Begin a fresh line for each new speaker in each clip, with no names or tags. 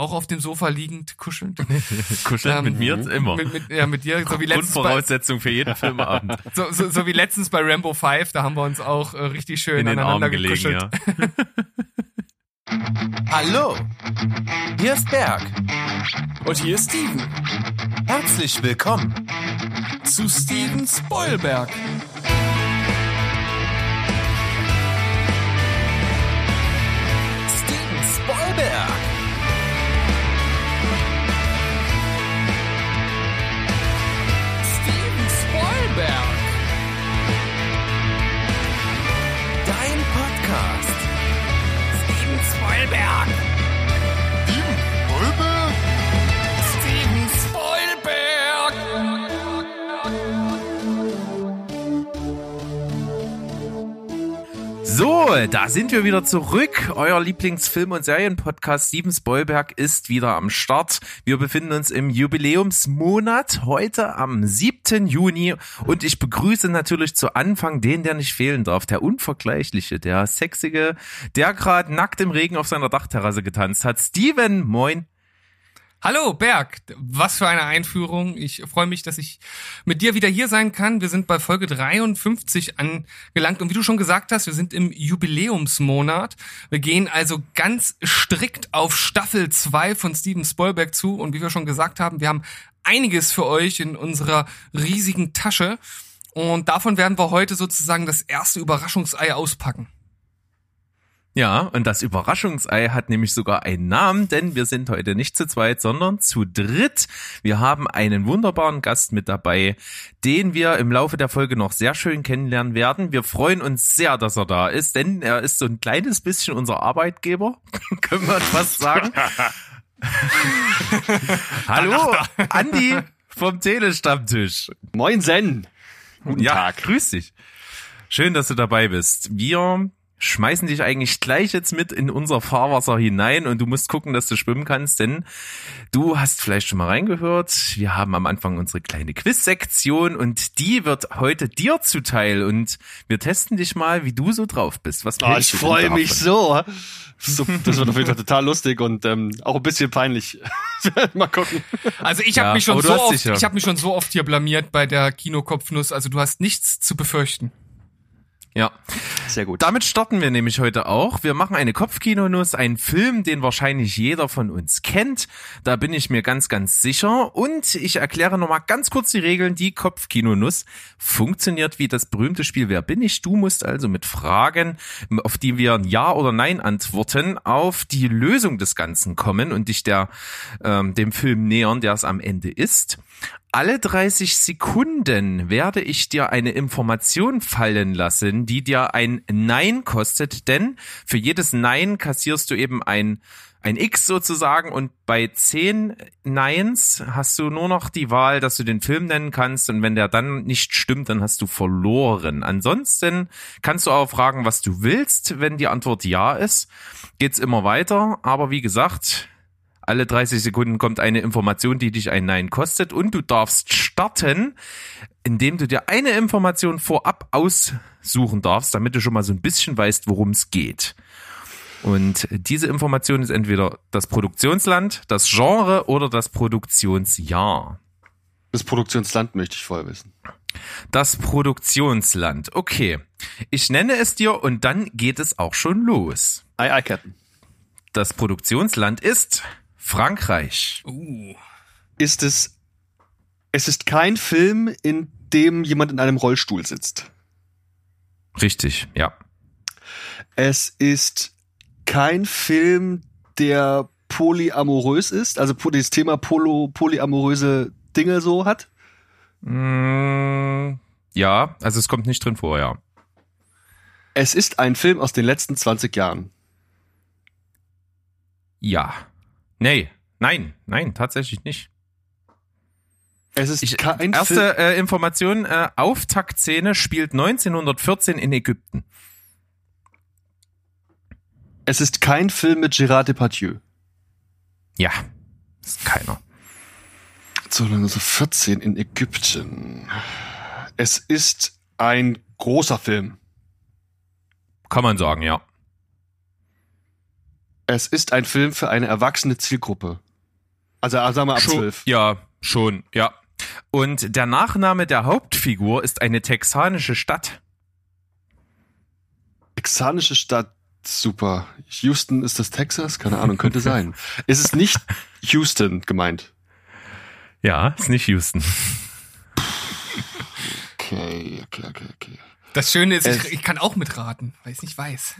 auch auf dem Sofa liegend kuschelnd.
Kuscheln
Ähm,
mit mir immer.
Mit, mit, ja, mit dir, so wie letztens bei,
Grundvoraussetzung für jeden Filmabend.
so, so, so wie letztens bei Rambo 5, da haben wir uns auch äh, richtig schön
In den
aneinander
Armen gelegen,
gekuschelt.
ja.
Hallo, hier ist Berg.
Und hier ist Steven
Herzlich willkommen.
zu Steven Spoilberg.
Steven
So, da sind wir wieder zurück. Euer Lieblingsfilm- und Serienpodcast Steven Spoilberg ist wieder am Start. Wir befinden uns im Jubiläumsmonat, heute am 7. Juni. Und ich begrüße natürlich zu Anfang den, der nicht fehlen darf. Der Unvergleichliche, der Sexige, der gerade nackt im Regen auf seiner Dachterrasse getanzt hat. Steven, moin.
Hallo Berg, was für eine Einführung. Ich freue mich, dass ich mit dir wieder hier sein kann. Wir sind bei Folge 53 angelangt und wie du schon gesagt hast, wir sind im Jubiläumsmonat. Wir gehen also ganz strikt auf Staffel 2 von Steven Spielberg zu und wie wir schon gesagt haben, wir haben einiges für euch in unserer riesigen Tasche und davon werden wir heute sozusagen das erste Überraschungsei auspacken.
Ja, und das Überraschungsei hat nämlich sogar einen Namen, denn wir sind heute nicht zu zweit, sondern zu dritt. Wir haben einen wunderbaren Gast mit dabei, den wir im Laufe der Folge noch sehr schön kennenlernen werden. Wir freuen uns sehr, dass er da ist, denn er ist so ein kleines bisschen unser Arbeitgeber, können wir fast sagen. Hallo, Andi vom Telestammtisch.
Moin Sen. Guten
ja,
Tag.
grüß dich. Schön, dass du dabei bist. Wir schmeißen dich eigentlich gleich jetzt mit in unser Fahrwasser hinein und du musst gucken, dass du schwimmen kannst, denn du hast vielleicht schon mal reingehört. Wir haben am Anfang unsere kleine Quiz-Sektion und die wird heute dir zuteil und wir testen dich mal, wie du so drauf bist. Was
Oh, ich freue mich so. so. Das wird auf jeden Fall total lustig und ähm, auch ein bisschen peinlich. Mal gucken.
Also ich
Ja,
habe mich schon so oft,
ja-
ich habe mich schon so oft hier blamiert bei der Kinokopfnuss. Also du hast nichts zu befürchten.
Ja.
Sehr gut.
Damit starten wir nämlich heute auch. Wir machen eine Kopfkinonuss, einen Film, den wahrscheinlich jeder von uns kennt. Da bin ich mir ganz, ganz sicher. Und ich erkläre nochmal ganz kurz die Regeln. Die Kopfkinonuss funktioniert wie das berühmte Spiel Wer bin ich? Du musst also mit Fragen, auf die wir Ja oder Nein antworten, auf die Lösung des Ganzen kommen und dich der, ähm, dem Film nähern, der es am Ende ist. Alle 30 Sekunden werde ich dir eine Information fallen lassen, die dir ein Nein kostet, denn für jedes Nein kassierst du eben ein ein X sozusagen und bei 10 Neins hast du nur noch die Wahl, dass du den Film nennen kannst und wenn der dann nicht stimmt, dann hast du verloren. Ansonsten kannst du auch fragen, was du willst. Wenn die Antwort ja ist, geht's immer weiter, aber wie gesagt, alle 30 Sekunden kommt eine Information, die dich ein Nein kostet und du darfst starten, indem du dir eine Information vorab aussuchen darfst, damit du schon mal so ein bisschen weißt, worum es geht. Und diese Information ist entweder das Produktionsland, das Genre oder das Produktionsjahr.
Das Produktionsland möchte ich vorher wissen.
Das Produktionsland. Okay. Ich nenne es dir und dann geht es auch schon los.
Ei, ei, Captain.
Das Produktionsland ist Frankreich.
Uh.
Ist es, es ist kein Film, in dem jemand in einem Rollstuhl sitzt.
Richtig, ja.
Es ist kein Film, der polyamorös ist, also dieses Thema Polo, polyamoröse Dinge so hat.
Mm, ja, also es kommt nicht drin vor, ja.
Es ist ein Film aus den letzten 20 Jahren.
Ja. Nee, nein, nein, tatsächlich nicht.
Es ist
Ich,
kein
erste äh, Information, äh, Auftaktszene spielt 1914 in Ägypten.
Es ist kein Film mit Gérard Depardieu.
Ja, ist keiner.
So, 1914 in Ägypten. Es ist ein großer Film.
Kann man sagen, ja.
Es ist ein Film für eine erwachsene Zielgruppe. Also äh, sagen wir ab
Schon,
zwölf.
ja, schon, ja. Und der Nachname der Hauptfigur ist eine texanische Stadt.
Texanische Stadt, super. Houston, ist das Texas? Keine Ahnung, könnte sein. ist es nicht Houston gemeint?
Ja, ist nicht Houston.
Okay, okay, okay, okay.
Das Schöne ist,
Es-
ich, ich kann auch mitraten, weil ich es nicht weiß.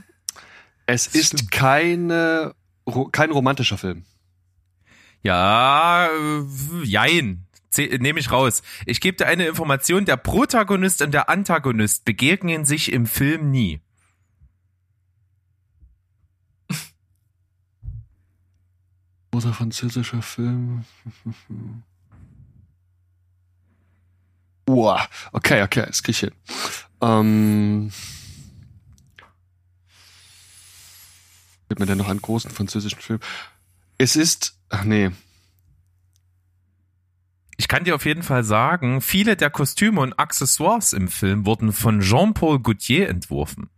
Es ist keine, kein romantischer Film.
Ja, äh, jein. Nehme ich raus. Ich gebe dir eine Information. Der Protagonist und der Antagonist begegnen sich im Film nie.
Großer französischer Film. Uah, okay, okay, das krieg ich hin. Ähm, gibt mir denn noch einen großen französischen Film? Es ist, ach nee,
Ich kann dir auf jeden Fall sagen, viele der Kostüme und Accessoires im Film wurden von Jean-Paul Gaultier entworfen.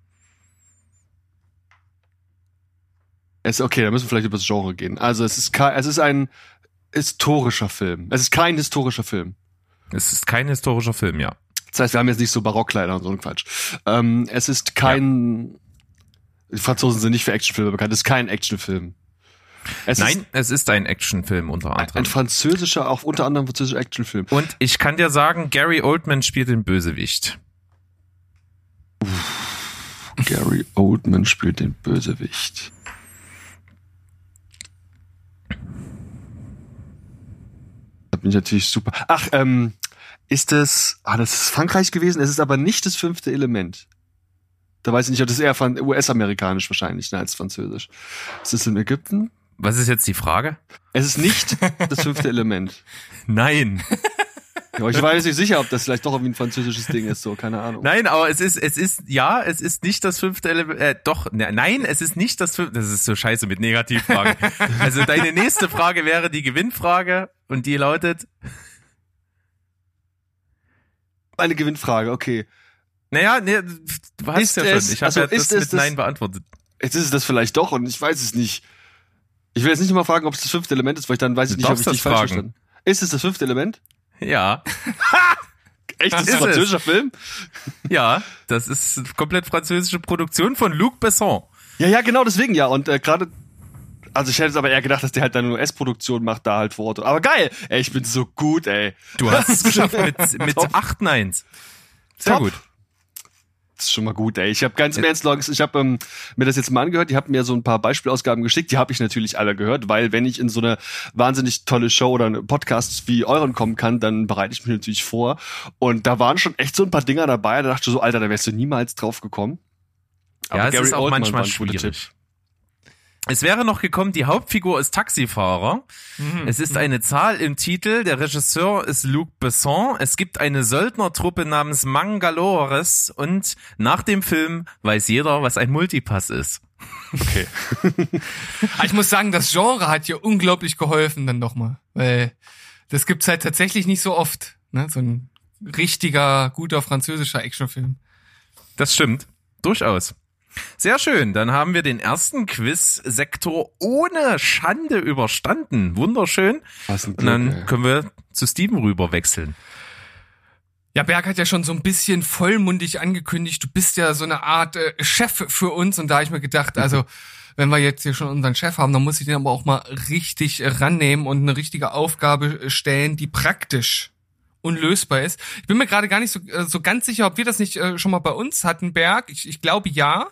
es okay, da müssen wir vielleicht über das Genre gehen. Also es ist kein, es ist ein historischer Film. Es ist kein historischer Film.
Es ist kein historischer Film, ja.
Das heißt, wir haben jetzt nicht so Barockkleider und so ein Quatsch. Ähm, es ist kein, die Franzosen sind nicht für Actionfilme bekannt. Es ist kein Actionfilm. Es
Nein,
ist
es ist ein Actionfilm unter anderem.
ein französischer, auch unter anderem französischer Actionfilm.
Und ich kann dir sagen, Gary Oldman spielt den Bösewicht.
Gary Oldman spielt den Bösewicht. Das bin ich natürlich super. Ach, ähm, ist das, ah, das ist Frankreich gewesen, es ist aber nicht das fünfte Element. Da weiß ich nicht, ob das eher von US-amerikanisch wahrscheinlich, ne, als französisch. Ist das in Ägypten?
Was ist jetzt die Frage?
Es ist nicht das fünfte Element.
Nein.
Ja, ich war jetzt nicht sicher, ob das vielleicht doch irgendwie ein französisches Ding ist, so, keine Ahnung.
Nein, aber es ist, es ist, ja, es ist nicht das fünfte Element, äh, doch, ne, nein, es ist nicht das fünfte, das ist so scheiße mit Negativfragen. also deine nächste Frage wäre die Gewinnfrage und die lautet,
Eine Gewinnfrage, okay.
Naja, ne, du hast
Ist
ja
es-
schon, ich habe
also
ja das
es
mit
das-
Nein beantwortet.
Jetzt ist es das vielleicht doch und ich weiß es nicht. Ich will jetzt nicht mal fragen, ob es das fünfte Element ist, weil ich dann weiß ich nicht, ob ich dich
das
falsch
fragen.
verstanden Ist es das fünfte Element?
Ja,
Echt? Das ist ein französischer Film?
ja, das ist komplett französische Produktion von Luc Besson.
Ja, ja, genau deswegen ja. Und äh, gerade, also ich hätte es aber eher gedacht, dass der halt dann eine US-Produktion macht, da halt vor Ort. Aber geil, ey, ich bin so gut, ey.
Du hast es geschafft mit, mit
Top.
8 Neins. Sehr
Top.
gut.
Das ist schon mal gut, ey. Ich habe ganz im Ernst, Logs, ich habe ähm, mir das jetzt mal angehört. Die haben mir so ein paar Beispielausgaben geschickt. Die habe ich natürlich alle gehört, weil wenn ich in so eine wahnsinnig tolle Show oder eine Podcast wie euren kommen kann, dann bereite ich mich natürlich vor. Und da waren schon echt so ein paar Dinger dabei. Da dachte ich so, Alter, da wärst du niemals drauf gekommen.
Ja, es ist auch
Oldman
manchmal schwierig. Es wäre noch gekommen, die Hauptfigur ist Taxifahrer.
Mhm.
Es ist eine Zahl im Titel. Der Regisseur ist Luc Besson. Es gibt eine Söldnertruppe namens Mangalores und nach dem Film weiß jeder, was ein Multipass ist.
Okay.
Aber ich muss sagen, das Genre hat hier unglaublich geholfen dann nochmal, weil das gibt's halt tatsächlich nicht so oft, ne? So ein richtiger, guter französischer Actionfilm.
Das stimmt. Durchaus. Sehr schön. Dann haben wir den ersten Quiz-Sektor ohne Schande überstanden. Wunderschön.
Was ein
Und dann
Glück, ey.
können wir zu Steven rüber wechseln.
Ja, Berg hat ja schon so ein bisschen vollmundig angekündigt, du bist ja so eine Art äh, Chef für uns und da habe ich mir gedacht, also wenn wir jetzt hier schon unseren Chef haben, dann muss ich den aber auch mal richtig äh, rannehmen und eine richtige Aufgabe äh, stellen, die praktisch unlösbar ist. Ich bin mir gerade gar nicht so, äh, so ganz sicher, ob wir das nicht äh, schon mal bei uns hatten, Berg. Ich, ich glaube ja.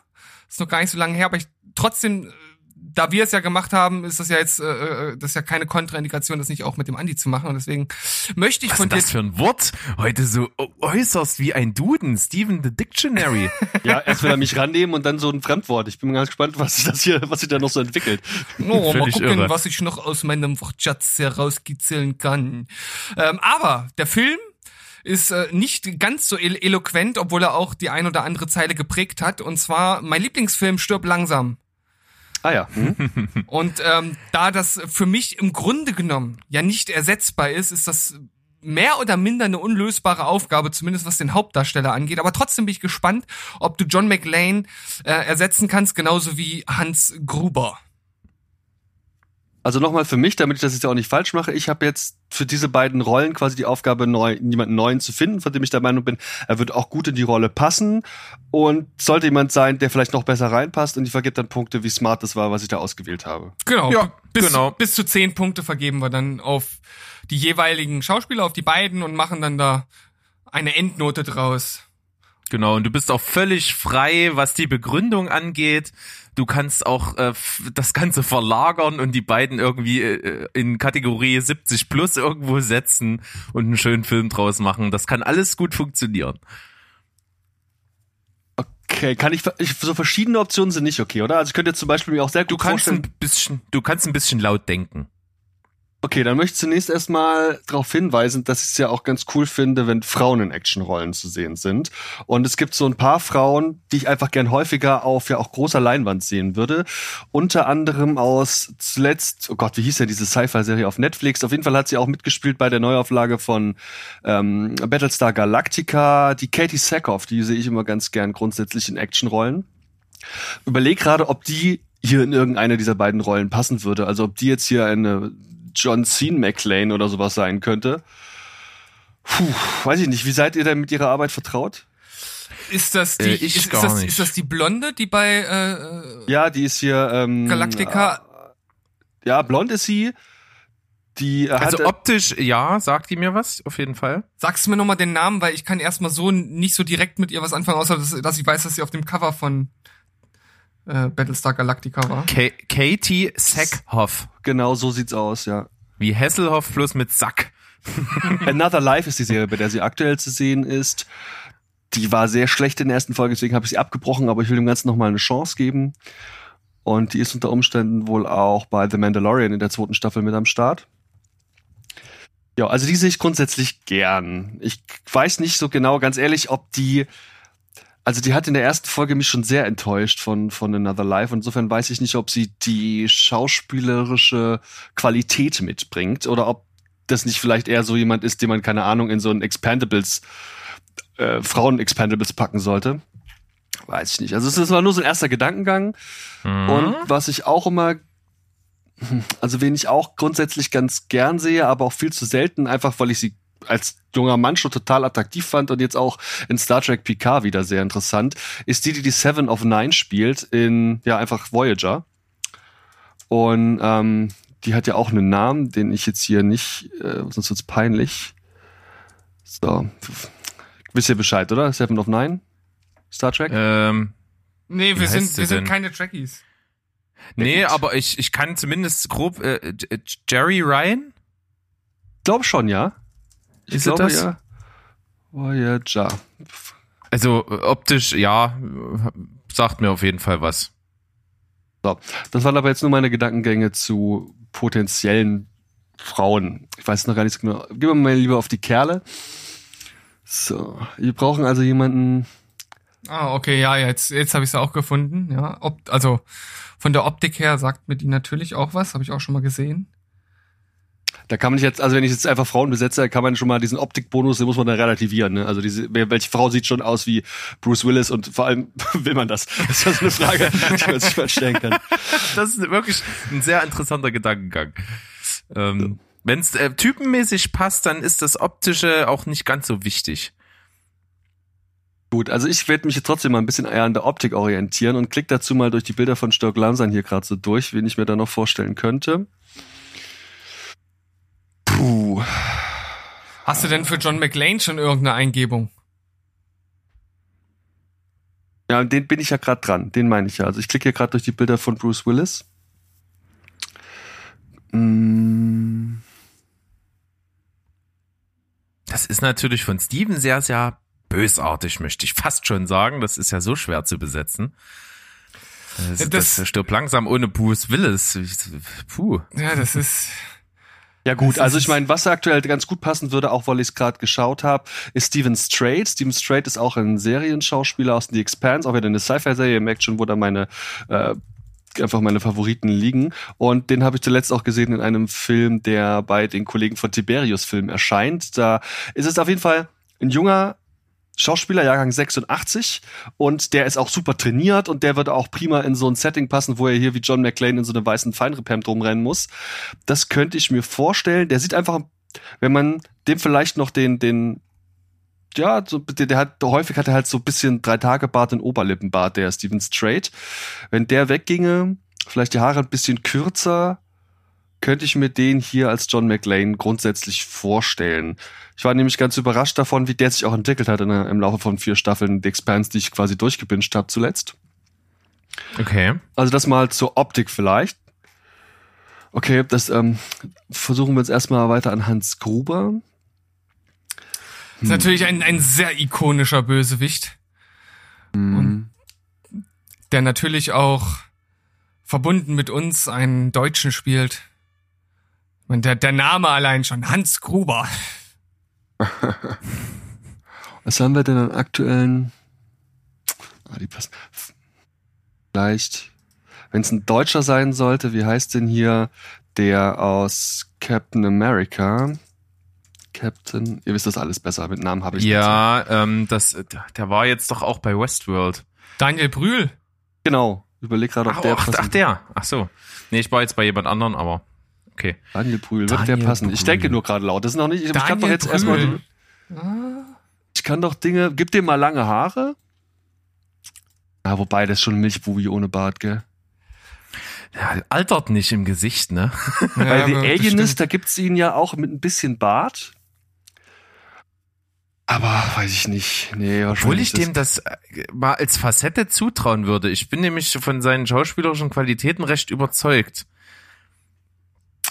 Ist noch gar nicht so lange her, aber ich trotzdem, äh, da wir es ja gemacht haben, ist das ja jetzt, äh, äh, das ist ja keine Kontraindikation, das nicht auch mit dem Andi zu machen. Und deswegen möchte ich
Was
von
ist
dir
das für ein Wort? Heute so äußerst wie ein Duden, Steven the Dictionary.
Ja, erst will er mich rannehmen und dann so ein Fremdwort. Ich bin mal ganz gespannt, was sich das hier, was sich da noch so entwickelt.
Oh, mal gucken,
irre.
was ich noch aus meinem Wortschatz herauskitzeln kann. Ähm, aber der Film ist äh, nicht ganz so elo eloquent, obwohl er auch die ein oder andere Zeile geprägt hat. Und zwar mein Lieblingsfilm Stirb langsam.
Ah ja. Hm?
Und ähm, da das für mich im Grunde genommen ja nicht ersetzbar ist, ist das mehr oder minder eine unlösbare Aufgabe, zumindest was den Hauptdarsteller angeht. Aber trotzdem bin ich gespannt, ob du John McLean äh, ersetzen kannst, genauso wie Hans Gruber.
Also nochmal für mich, damit ich das jetzt auch nicht falsch mache, ich habe jetzt für diese beiden Rollen quasi die Aufgabe, neu, jemanden neuen zu finden, von dem ich der Meinung bin, er wird auch gut in die Rolle passen und sollte jemand sein, der vielleicht noch besser reinpasst und ich vergebe dann Punkte, wie smart das war, was ich da ausgewählt habe.
Genau.
Ja,
bis,
genau.
bis zu zehn Punkte vergeben wir dann auf die jeweiligen Schauspieler, auf die beiden und machen dann da eine Endnote draus.
Genau, und du bist auch völlig frei, was die Begründung angeht. Du kannst auch äh, das Ganze verlagern und die beiden irgendwie äh, in Kategorie 70 plus irgendwo setzen und einen schönen Film draus machen. Das kann alles gut funktionieren.
Okay, kann ich, ich so verschiedene Optionen sind nicht okay, oder? Also ich könnte jetzt zum Beispiel mir auch sehr
Du
gut
kannst
vorstellen.
ein bisschen, du kannst ein bisschen laut denken.
Okay, dann möchte ich zunächst erstmal darauf hinweisen, dass ich es ja auch ganz cool finde, wenn Frauen in Actionrollen zu sehen sind. Und es gibt so ein paar Frauen, die ich einfach gern häufiger auf ja auch großer Leinwand sehen würde. Unter anderem aus zuletzt, oh Gott, wie hieß ja diese Sci-Fi-Serie auf Netflix? Auf jeden Fall hat sie auch mitgespielt bei der Neuauflage von ähm, Battlestar Galactica. Die Katie Sackhoff, die sehe ich immer ganz gern grundsätzlich in Actionrollen. Überleg gerade, ob die hier in irgendeine dieser beiden Rollen passen würde. Also ob die jetzt hier eine John Cena McClane oder sowas sein könnte. Puh, weiß ich nicht. Wie seid ihr denn mit ihrer Arbeit vertraut?
Ist das die,
Äh, ich
ist, ist, das,
nicht.
ist das die Blonde, die bei äh,
Ja, die ist hier ähm,
Galactica?
Ja, blond ist sie. Die äh,
Also
hat,
optisch, ja, sagt die mir was, auf jeden Fall.
Sagst du mir nochmal den Namen, weil ich kann erstmal so nicht so direkt mit ihr was anfangen, außer dass, dass ich weiß, dass sie auf dem Cover von äh, Battlestar Galactica war.
Ka Katie Sackhoff.
genau so sieht's aus, ja.
Wie Hasselhoff plus mit Sack.
Another Life ist die Serie, bei der sie aktuell zu sehen ist. Die war sehr schlecht in der ersten Folge, deswegen habe ich sie abgebrochen, aber ich will dem Ganzen nochmal eine Chance geben. Und die ist unter Umständen wohl auch bei The Mandalorian in der zweiten Staffel mit am Start. Ja, also die sehe ich grundsätzlich gern. Ich weiß nicht so genau, ganz ehrlich, ob die, also die hat in der ersten Folge mich schon sehr enttäuscht von, von Another Life. Insofern weiß ich nicht, ob sie die schauspielerische Qualität mitbringt oder ob das nicht vielleicht eher so jemand ist, den man, keine Ahnung, in so ein Expandables, äh, Frauen-Expandables packen sollte. Weiß ich nicht. Also es war nur so ein erster Gedankengang. Und was ich auch immer, also wen ich auch grundsätzlich ganz gern sehe, aber auch viel zu selten, einfach weil ich sie als junger Mann schon total attraktiv fand und jetzt auch in Star Trek Picard wieder sehr interessant, ist die, die die Seven of Nine spielt in, ja, einfach Voyager. Und ähm, die hat ja auch einen Namen, den ich jetzt hier nicht, äh, sonst wird's peinlich. So. Wisst ihr Bescheid, oder? Seven of Nine? Star Trek?
Ähm,
Nee, wir sind, wir sind keine Trekkies.
nee, aber ich, ich kann zumindest grob, äh, Jerry Ryan?
Ich glaube schon, ja. Ich
Ist
glaube,
das?
ja. Voyager.
Also optisch, ja, sagt mir auf jeden Fall was.
So. Das waren aber jetzt nur meine Gedankengänge zu potenziellen Frauen. Ich weiß noch gar nicht so genau. Gehen wir mal lieber auf die Kerle. So. Wir brauchen also jemanden,
Ah, okay, ja, jetzt, jetzt habe ich sie auch gefunden. Ja, Ob, also von der Optik her sagt mir die natürlich auch was, habe ich auch schon mal gesehen.
Da kann man nicht jetzt, also wenn ich jetzt einfach Frauen besetze, kann man schon mal diesen Optikbonus, den muss man dann relativieren. Ne? Also diese, welche Frau sieht schon aus wie Bruce Willis und vor allem will man das? Das ist ja so eine Frage, die man sich mal stellen kann.
Das ist wirklich ein sehr interessanter Gedankengang. Ähm, Wenn es äh, typenmäßig passt, dann ist das Optische auch nicht ganz so wichtig.
Gut, also ich werde mich jetzt trotzdem mal ein bisschen eher an der Optik orientieren und klick dazu mal durch die Bilder von Stirk Langsam hier gerade so durch, wen ich mir da noch vorstellen könnte. Puh.
Hast du denn für John McLean schon irgendeine Eingebung?
Ja, den bin ich ja gerade dran. Den meine ich ja. Also ich klicke hier gerade durch die Bilder von Bruce Willis. Mm,
Das ist natürlich von Steven sehr, sehr bösartig, möchte ich fast schon sagen. Das ist ja so schwer zu besetzen. Das, das,
das-
stirbt langsam ohne Bruce Willis. Puh.
Ja, das ist.
Ja gut, also ich meine, was aktuell ganz gut passen würde, auch weil ich es gerade geschaut habe, ist Steven Strait. Steven Strait ist auch ein Serienschauspieler aus The Expanse, auch wieder eine Sci-Fi-Serie. Ihr merkt schon, wo da meine äh, einfach meine Favoriten liegen. Und den habe ich zuletzt auch gesehen in einem Film, der bei den Kollegen von Tiberius Film erscheint. Da ist es auf jeden Fall ein junger Schauspieler, Jahrgang 86 und der ist auch super trainiert und der würde auch prima in so ein Setting passen, wo er hier wie John McClane in so einem weißen Feinripp-Hemd rumrennen muss. Das könnte ich mir vorstellen. Der sieht einfach, wenn man dem vielleicht noch den, den, ja, so, der, hat, häufig hat er halt so ein bisschen drei Tage Bart und Oberlippenbart, der Steven Strait. Wenn der wegginge, vielleicht die Haare ein bisschen kürzer, könnte ich mir den hier als John McLean grundsätzlich vorstellen. Ich war nämlich ganz überrascht davon, wie der sich auch entwickelt hat in, im Laufe von vier Staffeln The Expanse, die ich quasi durchgebinscht habe zuletzt.
Okay.
Also das mal zur Optik vielleicht. Okay, das ähm, versuchen wir jetzt erstmal weiter an Hans Gruber.
Ist natürlich ein, ein sehr ikonischer Bösewicht. Und der natürlich auch verbunden mit uns einen Deutschen spielt. Und der, der Name allein schon, Hans Gruber.
Was haben wir denn an aktuellen? Ah, die passen. Vielleicht, wenn es ein Deutscher sein sollte, wie heißt denn hier der aus Captain America? Captain, ihr wisst das alles besser, mit Namen habe ich nicht
Ja, ähm, das, der war jetzt doch auch bei Westworld.
Daniel Brühl.
Genau, überleg gerade, ob
Ach,
der
ach, ach, der. Ach so. Nee, ich war jetzt bei jemand anderen, aber okay.
Daniel Brühl, wird der
Daniel
passen? Ich
Brühl.
denke nur gerade laut. Das ist noch nicht, ich kann doch
Daniel
jetzt erstmal, ich kann doch Dinge, gib dem mal lange Haare. Ah, wobei, das ist schon ein Milchbubi ohne Bart, gell?
Ja, altert nicht im Gesicht, ne?
Bei The
aber
Alienist, da gibt's ihn ja auch mit ein bisschen Bart. Aber weiß ich nicht. Nee.
Obwohl ich dem das äh, mal als Facette zutrauen würde. Ich bin nämlich von seinen schauspielerischen Qualitäten recht überzeugt.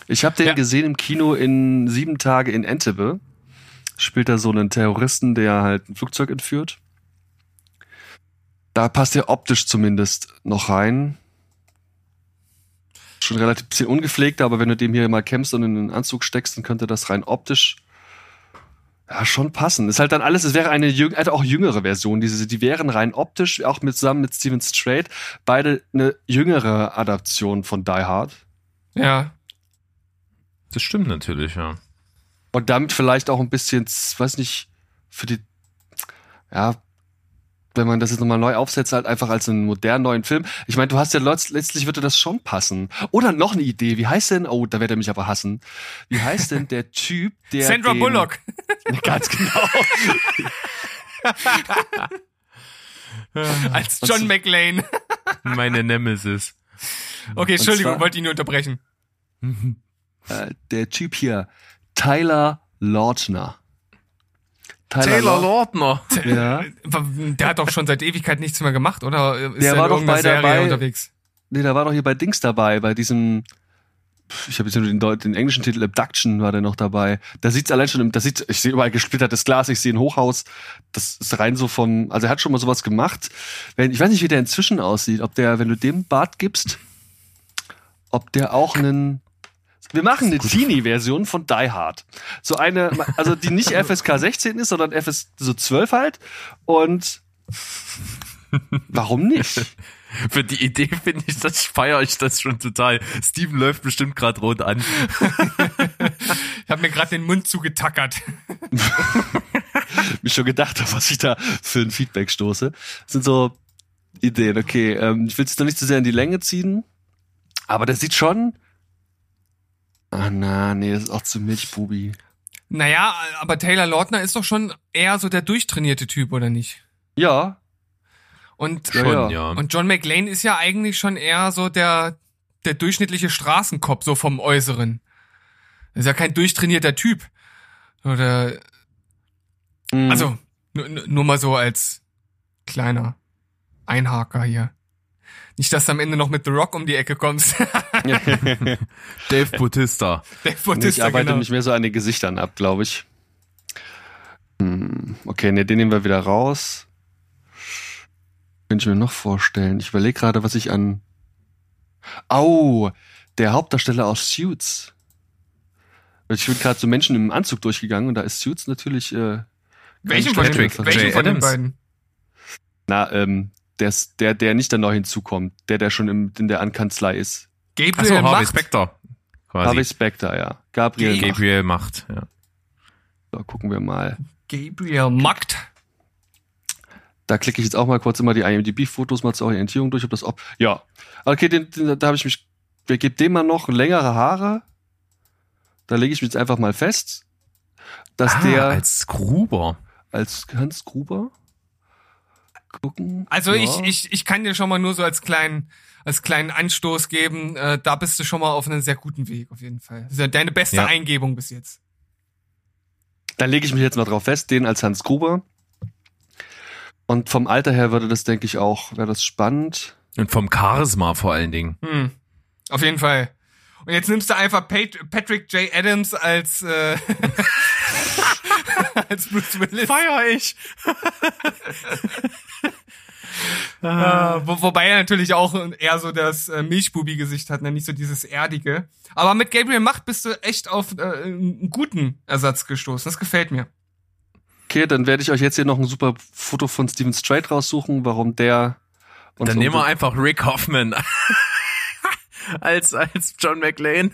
Ich habe den
Ja.
gesehen im Kino in Sieben Tage in Entebbe. Spielt er so einen Terroristen, der halt ein Flugzeug entführt. Da passt er optisch zumindest noch rein. Schon relativ bisschen ungepflegt, aber wenn du dem hier mal kämpfst und in einen Anzug steckst, dann könnte das rein optisch ja schon passen. Ist halt dann alles, es wäre eine also auch jüngere Version. Diese, die wären rein optisch, auch mit, zusammen mit Steven Strait, beide eine jüngere Adaption von Die Hard.
Ja.
Das stimmt natürlich, ja.
Und damit vielleicht auch ein bisschen, weiß nicht, für die, ja, wenn man das jetzt nochmal neu aufsetzt, halt einfach als einen modernen neuen Film. Ich meine, du hast ja letzt- letztlich würde das schon passen. Oder noch eine Idee. Wie heißt denn, oh, da wird er mich aber hassen. Wie heißt denn der Typ, der.
Sandra
den,
Bullock.
Ganz genau.
Als John McLean.
Meine Nemesis.
Okay, Entschuldigung, wollte ihn nur unterbrechen.
Äh, der Typ hier. Tyler Lautner.
Taylor
Laut-
Lautner.
Ja.
Der hat doch schon seit Ewigkeit nichts mehr gemacht, oder? Ist
Der
er
war doch bei
Serie
dabei.
unterwegs?
Nee, da war doch hier bei Dings dabei, bei diesem, ich habe jetzt nur den, den englischen Titel Abduction war der noch dabei. Da sieht's allein schon, im- da sieht, ich sehe überall gesplittertes Glas, ich sehe ein Hochhaus. Das ist rein so vom, also er hat schon mal sowas gemacht. Wenn, ich weiß nicht, wie der inzwischen aussieht, ob der, wenn du dem Bart gibst, ob der auch einen, wir machen eine Teenie-Version von Die Hard. So eine, also die nicht FSK 16 ist, sondern FS so 12 halt. Und warum nicht?
Für die Idee finde ich, das feiere ich das schon total. Steven läuft bestimmt gerade rot an.
Ich habe mir gerade den Mund zugetackert.
mich schon gedacht was ich da für ein Feedback stoße. Das sind so Ideen, okay. Ähm, ich will es noch nicht zu sehr in die Länge ziehen, aber der sieht schon. Ah, na, nee, das ist auch zu Milchbubi.
Naja, aber Taylor Lautner ist doch schon eher so der durchtrainierte Typ, oder nicht?
Ja,
Und,
Ja,
Schon,
ja.
und John McLean ist ja eigentlich schon eher so der, der durchschnittliche Straßenkopf, so vom Äußeren. Ist ja kein durchtrainierter Typ. Oder,
Mhm.
also, nur, nur mal so als kleiner Einhaker hier. Nicht, dass du am Ende noch mit The Rock um die Ecke kommst.
Dave Bautista.
der
Nee, ich
Bautista,
arbeite
genau.
mich mehr so an den Gesichtern ab, glaube ich. Hm, okay, ne, den nehmen wir wieder raus. Könnte ich mir noch vorstellen. Ich überlege gerade, was ich an. Au, der Hauptdarsteller aus Suits. Ich bin gerade so Menschen im Anzug durchgegangen und da ist Suits natürlich. Äh,
Welchen von, den, welchen von den beiden?
Na, ähm, der, der, der nicht dann neu hinzukommt, der, der schon im, in der Ankanzlei ist.
Gabriel
Achso, Harvey
Macht.
Specter.
Harvey
Quasi.
Specter, ja. Gabriel.
Gabriel,
Macht.
Macht. Ja.
So, gucken wir mal.
Gabriel Macht.
Da klicke ich jetzt auch mal kurz immer die IMDb-Fotos mal zur Orientierung durch, ob das ob. Ja. Okay, den, den, da habe ich mich. Wer gibt dem mal noch längere Haare? Da lege ich mich jetzt einfach mal fest, dass
Ah,
der
als Gruber.
als Hans Gruber gucken.
Also
ja.
ich, ich, ich kann dir schon mal nur so als kleinen, als kleinen Anstoß geben, äh, da bist du schon mal auf einem sehr guten Weg, auf jeden Fall. Das ist ja deine beste
Ja.
Eingebung bis jetzt.
Dann lege ich mich jetzt mal drauf fest, den als Hans Gruber. Und vom Alter her würde das, denke ich, auch, wäre das spannend.
Und vom Charisma vor allen Dingen.
Hm. Auf jeden Fall. Und jetzt nimmst du einfach Pat Patrick J. Adams als, äh, als Bruce Willis.
Feier ich.
Äh, wo, wobei er natürlich auch eher so das äh, Milchbubi-Gesicht hat, ne? nicht so dieses erdige. Aber mit Gabriel Macht bist du echt auf äh, einen guten Ersatz gestoßen. Das gefällt mir.
Okay, dann werde ich euch jetzt hier noch ein super Foto von Steven Strait raussuchen, warum der. und
Dann
so-
nehmen wir einfach Rick Hoffman als, als John McLean,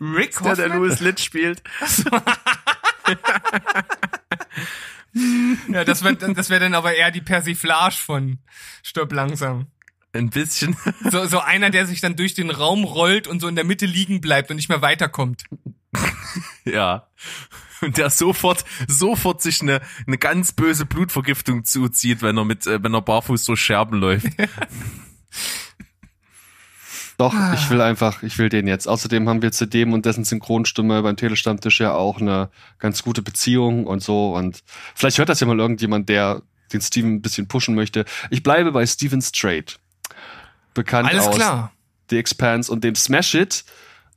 Rick
der der
Hoffman?
Louis Litt spielt.
Ja, das wäre das wär dann aber eher die Persiflage von Stirb langsam.
Ein bisschen.
So, so einer, der sich dann durch den Raum rollt und so in der Mitte liegen bleibt und nicht mehr weiterkommt.
Ja. Und der sofort, sofort sich eine, eine ganz böse Blutvergiftung zuzieht, wenn er mit, äh, wenn er barfuß durch Scherben läuft.
Doch,
Ah.
ich will einfach, ich will den jetzt. Außerdem haben wir zu dem und dessen Synchronstimme beim Telestammtisch ja auch eine ganz gute Beziehung und so. Und vielleicht hört das ja mal irgendjemand, der den Steven ein bisschen pushen möchte. Ich bleibe bei Steven Strait. Bekannt
Alles
aus
klar.
The Expanse und dem Smash It.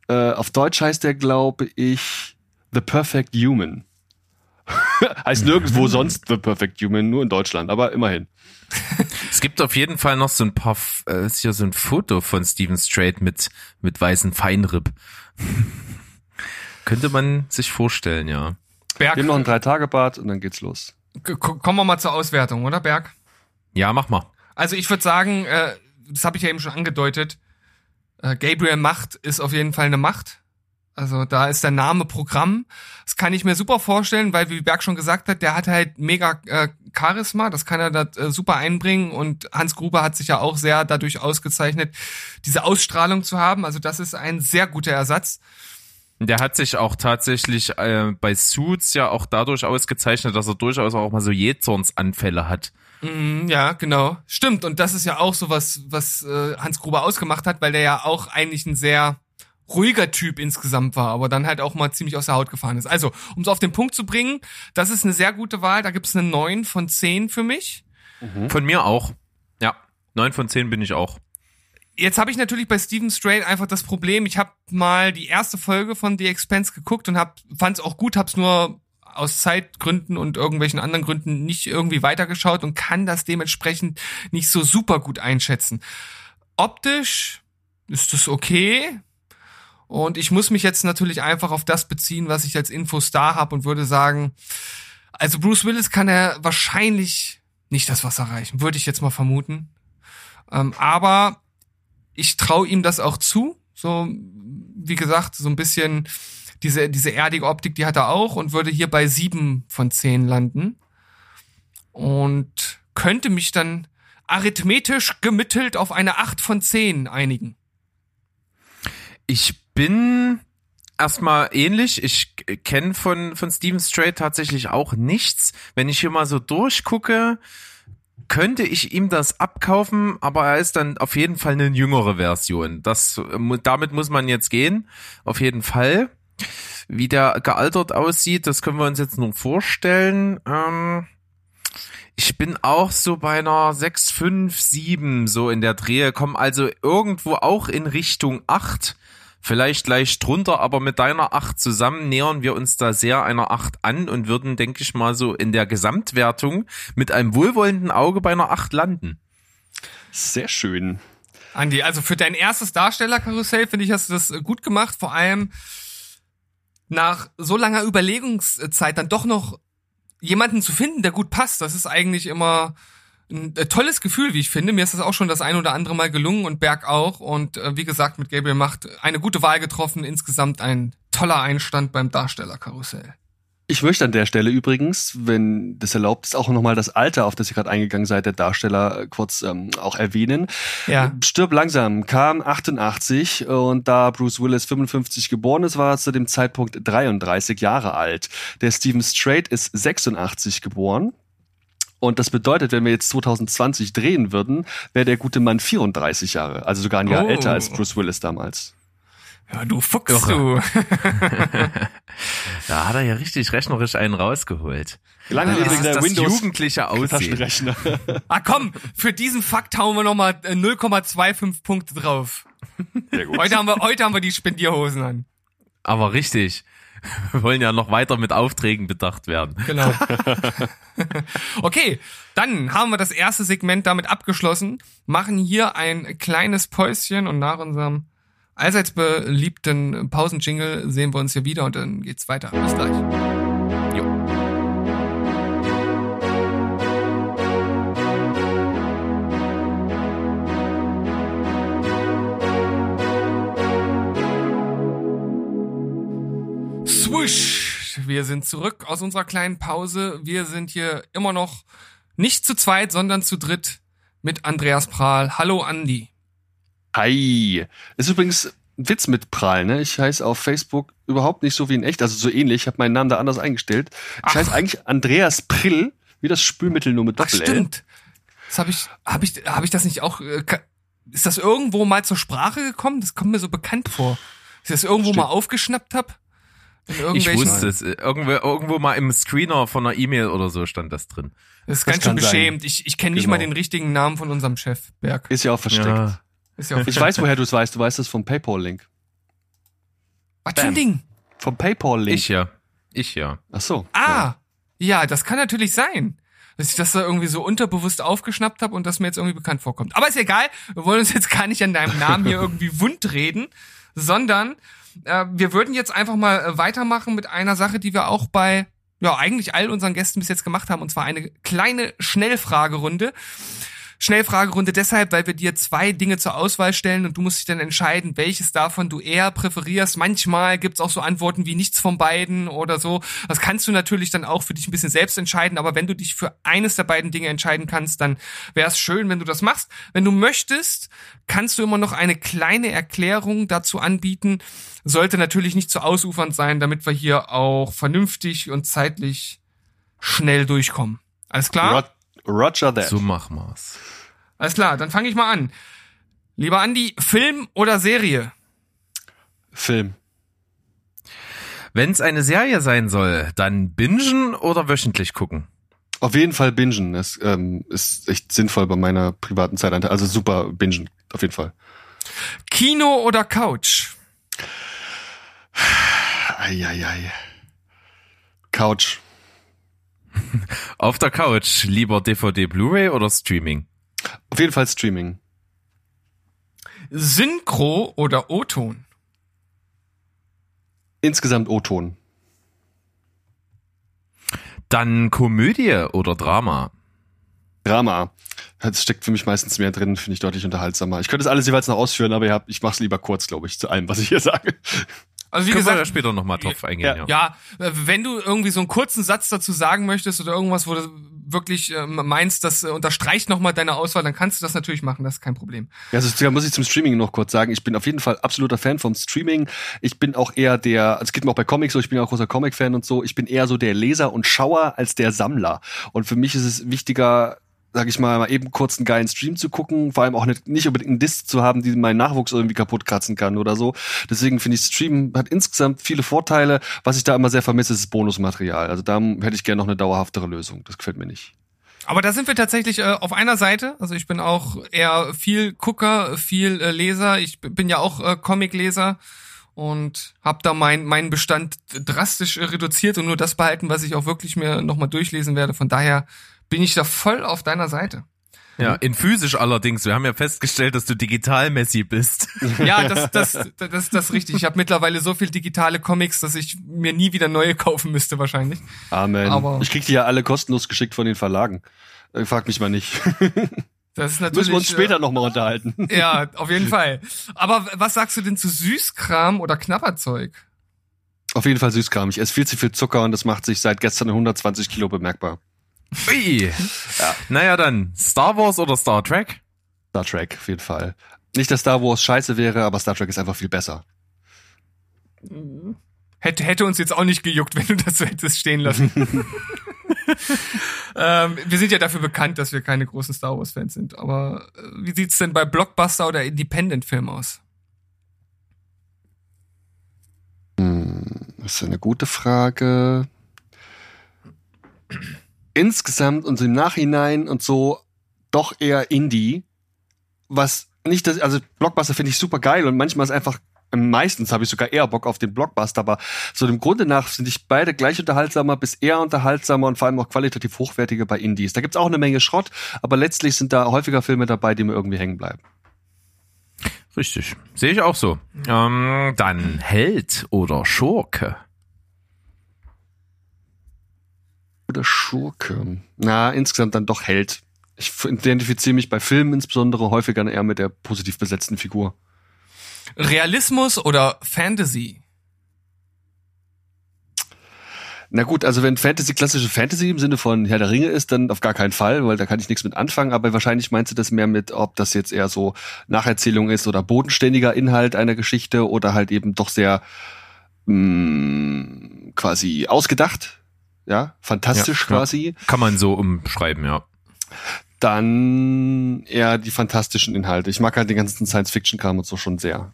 Äh, auf Deutsch heißt der, glaube ich, The Perfect Human. heißt nirgendwo sonst The Perfect Human, nur in Deutschland, aber immerhin.
Es gibt auf jeden Fall noch so ein paar, äh, ist hier so ein Foto von Steven Strait mit, mit weißen Feinripp. Könnte man sich vorstellen, ja.
Berg,
Wir haben noch ein Drei-Tage-Bad und dann geht's los.
k- kommen wir mal zur Auswertung, oder Berg?
Ja, mach mal.
Also ich würde sagen, äh, das habe ich ja eben schon angedeutet, äh, Gabriel Macht ist auf jeden Fall eine Macht. Also da ist der Name Programm. Das kann ich mir super vorstellen, weil wie Berg schon gesagt hat, der hat halt mega äh, Charisma, das kann er da äh, super einbringen und Hans Gruber hat sich ja auch sehr dadurch ausgezeichnet, diese Ausstrahlung zu haben. Also das ist ein sehr guter Ersatz.
Der hat sich auch tatsächlich äh, bei Suits ja auch dadurch ausgezeichnet, dass er durchaus auch mal so Jähzornsanfälle hat.
Mhm, ja, genau. Stimmt. Und das ist ja auch so was, was äh, Hans Gruber ausgemacht hat, weil der ja auch eigentlich ein sehr ruhiger Typ insgesamt war, aber dann halt auch mal ziemlich aus der Haut gefahren ist. Also, um es auf den Punkt zu bringen, das ist eine sehr gute Wahl. Da gibt's eine 9 von 10 für mich.
Von mir auch. Ja, neun von zehn bin ich auch.
Jetzt habe ich natürlich bei Steven Strait einfach das Problem, ich habe mal die erste Folge von The Expense geguckt und fand es auch gut, hab's nur aus Zeitgründen und irgendwelchen anderen Gründen nicht irgendwie weitergeschaut und kann das dementsprechend nicht so super gut einschätzen. Optisch ist das okay. Und ich muss mich jetzt natürlich einfach auf das beziehen, was ich als Infos da habe und würde sagen, also Bruce Willis kann er wahrscheinlich nicht das Wasser reichen, würde ich jetzt mal vermuten. Ähm, aber ich traue ihm das auch zu. So, wie gesagt, so ein bisschen diese, diese erdige Optik, die hat er auch und würde hier bei sieben von zehn landen. Und könnte mich dann arithmetisch gemittelt auf eine acht von zehn einigen.
Ich bin erstmal ähnlich. Ich kenne von, von Steven Strait tatsächlich auch nichts. Wenn ich hier mal so durchgucke, könnte ich ihm das abkaufen, aber er ist dann auf jeden Fall eine jüngere Version. Das, damit muss man jetzt gehen. Auf jeden Fall. Wie der gealtert aussieht, das können wir uns jetzt nur vorstellen. Ähm, ich bin auch so bei einer 6, 5, 7 so in der Drehe, komme also irgendwo auch in Richtung 8. Vielleicht leicht drunter, aber mit deiner 8 zusammen nähern wir uns da sehr einer 8 an und würden, denke ich mal, so in der Gesamtwertung mit einem wohlwollenden Auge bei einer 8 landen.
Sehr schön.
Andi, also für dein erstes Darstellerkarussell finde ich, hast du das äh, gut gemacht. Vor allem nach so langer Überlegungszeit dann doch noch jemanden zu finden, der gut passt. Das ist eigentlich immer ein äh, tolles Gefühl, wie ich finde. Mir ist das auch schon das ein oder andere Mal gelungen und Berg auch. Und äh, wie gesagt, mit Gabriel Macht eine gute Wahl getroffen. Insgesamt ein toller Einstand beim Darstellerkarussell.
Ich möchte an der Stelle übrigens, wenn das erlaubt ist, auch nochmal das Alter, auf das ihr gerade eingegangen seid, der Darsteller äh, kurz ähm, auch erwähnen.
Ja.
Stirb langsam kam 88 und da Bruce Willis 55 geboren ist, war er zu dem Zeitpunkt 33 Jahre alt. Der Steven Strait ist 86 geboren. Und das bedeutet, wenn wir jetzt 2020 drehen würden, wäre der gute Mann 34 Jahre, also sogar ein Jahr
Oh.
älter als Bruce Willis damals.
Ja, du Fuchs, du.
Da hat er ja richtig rechnerisch einen rausgeholt.
Lange
Ja, ist
der
das
Windows
jugendliche Aussehen.
Ah komm, für diesen Fakt hauen wir nochmal 0,25 Punkte drauf.
Sehr gut.
Heute haben wir, heute haben wir die Spendierhosen an.
Aber richtig. Wir wollen ja noch weiter mit Aufträgen bedacht werden.
Genau. okay, dann haben wir das erste Segment damit abgeschlossen, machen hier ein kleines Päuschen und nach unserem allseits beliebten Pausenjingle sehen wir uns hier wieder und dann geht's weiter. Bis gleich. Swoosh! Wir sind zurück aus unserer kleinen Pause. Wir sind hier immer noch nicht zu zweit, sondern zu dritt mit Andreas Prahl. Hallo Andi.
Hi. Ist übrigens ein Witz mit Prall, ne? Ich heiße auf Facebook überhaupt nicht so wie in echt, also so ähnlich. Ich habe meinen Namen da anders eingestellt. Ich
Ach.
heiße eigentlich Andreas Prill, wie das Spülmittel nur mit
Ach
Doppel-L.
stimmt. Das habe ich, habe ich, habe ich das nicht auch? Äh, ist das irgendwo mal zur Sprache gekommen? Das kommt mir so bekannt vor. Dass ich das irgendwo
Stimmt.
mal aufgeschnappt hab.
Ich wusste es. Irgendwo, irgendwo mal im Screener von einer E-Mail oder so stand das drin.
Das ist
Das
ganz schön
kann sein.
beschämt. Ich, ich kenne nicht
Genau.
mal den richtigen Namen von unserem Chef, Berg.
Ist ja auch versteckt.
Ja.
Ist ja auch
Ich weiß, woher du es weißt. Du weißt es vom PayPal-Link.
Was für ein. Ding?
Vom PayPal-Link.
Ich ja. Ich ja.
Ach so.
Ah, ja, das kann natürlich sein. Dass ich das da irgendwie so unterbewusst aufgeschnappt habe und das mir jetzt irgendwie bekannt vorkommt. Aber ist egal, wir wollen uns jetzt gar nicht an deinem Namen hier irgendwie wund reden, sondern äh, wir würden jetzt einfach mal äh, weitermachen mit einer Sache, die wir auch bei ja eigentlich all unseren Gästen bis jetzt gemacht haben, und zwar eine kleine Schnellfragerunde. Schnellfragerunde deshalb, weil wir dir zwei Dinge zur Auswahl stellen und du musst dich dann entscheiden, welches davon du eher präferierst. Manchmal gibt's auch so Antworten wie nichts von beiden oder so. Das kannst du natürlich dann auch für dich ein bisschen selbst entscheiden, aber wenn du dich für eines der beiden Dinge entscheiden kannst, dann wäre es schön, wenn du das machst. Wenn du möchtest, kannst du immer noch eine kleine Erklärung dazu anbieten. Sollte natürlich nicht zu ausufernd sein, damit wir hier auch vernünftig und zeitlich schnell durchkommen. Alles klar?
Roger that.
So machen wir's.
Alles klar, dann fange ich mal an. Lieber Andi, Film oder Serie?
Film.
Wenn es eine Serie sein soll, dann bingen oder wöchentlich gucken?
Auf jeden Fall bingen. Das ähm, ist echt sinnvoll bei meiner privaten Zeit. Also super bingen. Auf jeden Fall.
Kino oder Couch?
Eieiei. Couch.
Auf der Couch lieber DVD, Blu-ray oder Streaming?
Auf jeden Fall Streaming.
Synchro oder O-Ton?
Insgesamt O-Ton.
Dann Komödie oder Drama?
Drama. Das steckt für mich meistens mehr drin, finde ich deutlich unterhaltsamer. Ich könnte das alles jeweils noch ausführen, aber ja, ich mache es lieber kurz, glaube ich, zu allem, was ich hier sage.
Also wie
Können wir ja
gesagt,
später nochmal drauf eingehen, ja.
ja, äh, wenn du irgendwie so einen kurzen Satz dazu sagen möchtest oder irgendwas, wo du wirklich äh, meinst, das äh, unterstreicht nochmal deine Auswahl, dann kannst du das natürlich machen, das ist kein Problem.
Ja, also da muss ich zum Streaming noch kurz sagen. Ich bin auf jeden Fall absoluter Fan vom Streaming. Ich bin auch eher der, also es geht mir auch bei Comics so, ich bin ja auch großer Comic-Fan und so. Ich bin eher so der Leser und Schauer als der Sammler. Und für mich ist es wichtiger, sag ich mal, mal eben kurz einen geilen Stream zu gucken, vor allem auch nicht, nicht unbedingt einen Disc zu haben, die meinen Nachwuchs irgendwie kaputt kratzen kann oder so. Deswegen finde ich, Stream hat insgesamt viele Vorteile. Was ich da immer sehr vermisse, ist das Bonusmaterial. Also da hätte ich gerne noch eine dauerhaftere Lösung. Das gefällt mir nicht.
Aber da sind wir tatsächlich äh, auf einer Seite. Also ich bin auch eher viel Gucker, viel äh, Leser. Ich bin ja auch äh, Comicleser und habe da mein, meinen Bestand drastisch reduziert und nur das behalten, was ich auch wirklich mir nochmal durchlesen werde. Von daher bin ich da voll auf deiner Seite.
Ja, in physisch allerdings. Wir haben ja festgestellt, dass du digital Messi bist.
Ja, das, das, das, das, das ist richtig. Ich habe mittlerweile so viel digitale Comics, dass ich mir nie wieder neue kaufen müsste wahrscheinlich.
Amen.
Aber-
ich krieg die ja alle kostenlos geschickt von den Verlagen. Äh, Frag mich mal nicht.
Das ist natürlich.
Müssen wir uns später
äh,
nochmal unterhalten.
Ja, auf jeden Fall. Aber was sagst du denn zu Süßkram oder Knabberzeug?
Auf jeden Fall süßkramig. Es ist viel zu viel Zucker und das macht sich seit gestern 120 Kilo bemerkbar.
Ui. Naja, dann Star Wars oder Star Trek?
Star Trek, auf jeden Fall. Nicht, dass Star Wars scheiße wäre, aber Star Trek ist einfach viel besser.
Hätte, hätte uns jetzt auch nicht gejuckt, wenn du das so hättest stehen lassen. ähm, wir sind ja dafür bekannt, dass wir keine großen Star Wars-Fans sind. Aber äh, wie sieht's denn bei Blockbuster oder Independent-Film aus?
Das ist eine gute Frage. Insgesamt und im Nachhinein und so doch eher Indie. Was nicht das, also Blockbuster finde ich super geil und manchmal ist einfach, meistens habe ich sogar eher Bock auf den Blockbuster, aber so dem Grunde nach sind ich beide gleich unterhaltsamer bis eher unterhaltsamer und vor allem auch qualitativ hochwertige bei Indies. Da gibt's auch eine Menge Schrott, aber letztlich sind da häufiger Filme dabei, die mir irgendwie hängen bleiben.
Richtig. Sehe ich auch so. Ähm, dann Held oder Schurke?
Oder Schurke. Na, insgesamt dann doch Held. Ich identifiziere mich bei Filmen insbesondere häufiger eher mit der positiv besetzten Figur.
Realismus oder Fantasy?
Na gut, also wenn Fantasy klassische Fantasy im Sinne von Herr der Ringe ist, dann auf gar keinen Fall, weil da kann ich nichts mit anfangen. Aber wahrscheinlich meinst du das mehr mit, ob das jetzt eher so Nacherzählung ist oder bodenständiger Inhalt einer Geschichte oder halt eben doch sehr mh, quasi ausgedacht, ja, fantastisch
Ja,
quasi.
Kann man so umschreiben, ja.
Dann eher die fantastischen Inhalte. Ich mag halt den ganzen Science-Fiction-Kram und so schon sehr.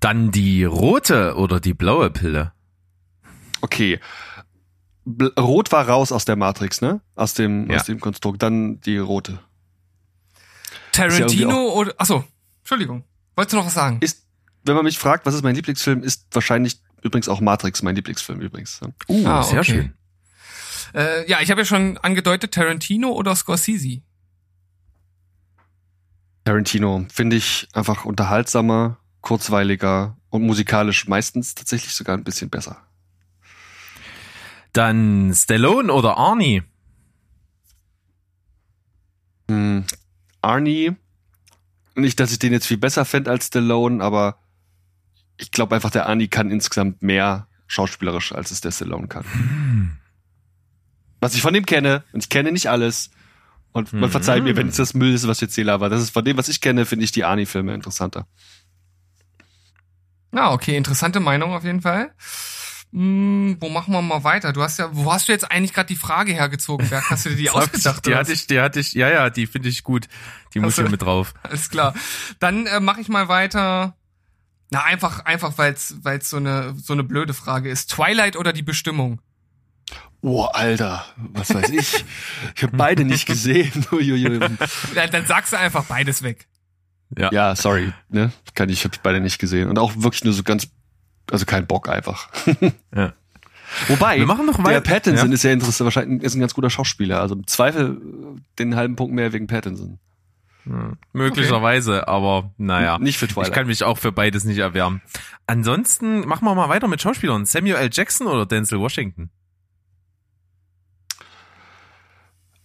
Dann die rote oder die blaue Pille?
Okay. Bl Rot war raus aus der Matrix, ne? Aus dem,
Ja.
aus dem Konstrukt. Dann die rote.
Tarantino oder. Achso, Entschuldigung. Wolltest du noch was sagen?
Ist, wenn man mich fragt, was ist mein Lieblingsfilm, ist wahrscheinlich übrigens auch Matrix mein Lieblingsfilm übrigens.
Uh,
Ah,
sehr
okay.
schön.
Äh, ja, ich habe ja schon angedeutet, Tarantino oder Scorsese.
Tarantino finde ich einfach unterhaltsamer, kurzweiliger und musikalisch meistens tatsächlich sogar ein bisschen besser.
Dann Stallone oder Arnie?
Hm, Arnie, nicht, dass ich den jetzt viel besser fände als Stallone, aber ich glaube einfach, der Arnie kann insgesamt mehr schauspielerisch, als es der Stallone kann. Was ich von dem kenne, und ich kenne nicht alles, und man verzeiht mir, wenn es das Müll ist, was ich erzähle, aber das ist von dem, was ich kenne, finde ich die Arnie-Filme interessanter.
Ja, okay, interessante Meinung auf jeden Fall. Hm, wo machen wir mal weiter? Du hast ja, wo hast du jetzt eigentlich gerade die Frage hergezogen, Berg? Hast du dir die ausgedacht?
Die hatte ich, die hatte ich, ja, ja, die finde ich gut. Die muss
Hast du-
hier mit drauf.
Alles klar. Dann äh, mache ich mal weiter. Na, einfach, einfach, weil's, weil's so eine, so eine blöde Frage ist. Twilight oder die Bestimmung?
Oh, Alter, was weiß ich. Ich habe beide nicht gesehen. Uiuiui.
Ja, dann sagst du einfach beides weg.
Ja.
ja, sorry, ne? Kann ich, habe beide nicht gesehen. Und auch wirklich nur so ganz, also kein Bock einfach.
Ja.
Wobei,
Wir machen noch
der
weiter.
Pattinson
Ja.
ist ja interessant, wahrscheinlich ist ein ganz guter Schauspieler. Also im Zweifel äh, den halben Punkt mehr wegen Pattinson.
Möglicherweise, aber naja.
Nicht für Twilight.
Ich kann mich auch für beides nicht erwärmen. Ansonsten machen wir mal weiter mit Schauspielern. Samuel L. Jackson oder Denzel Washington?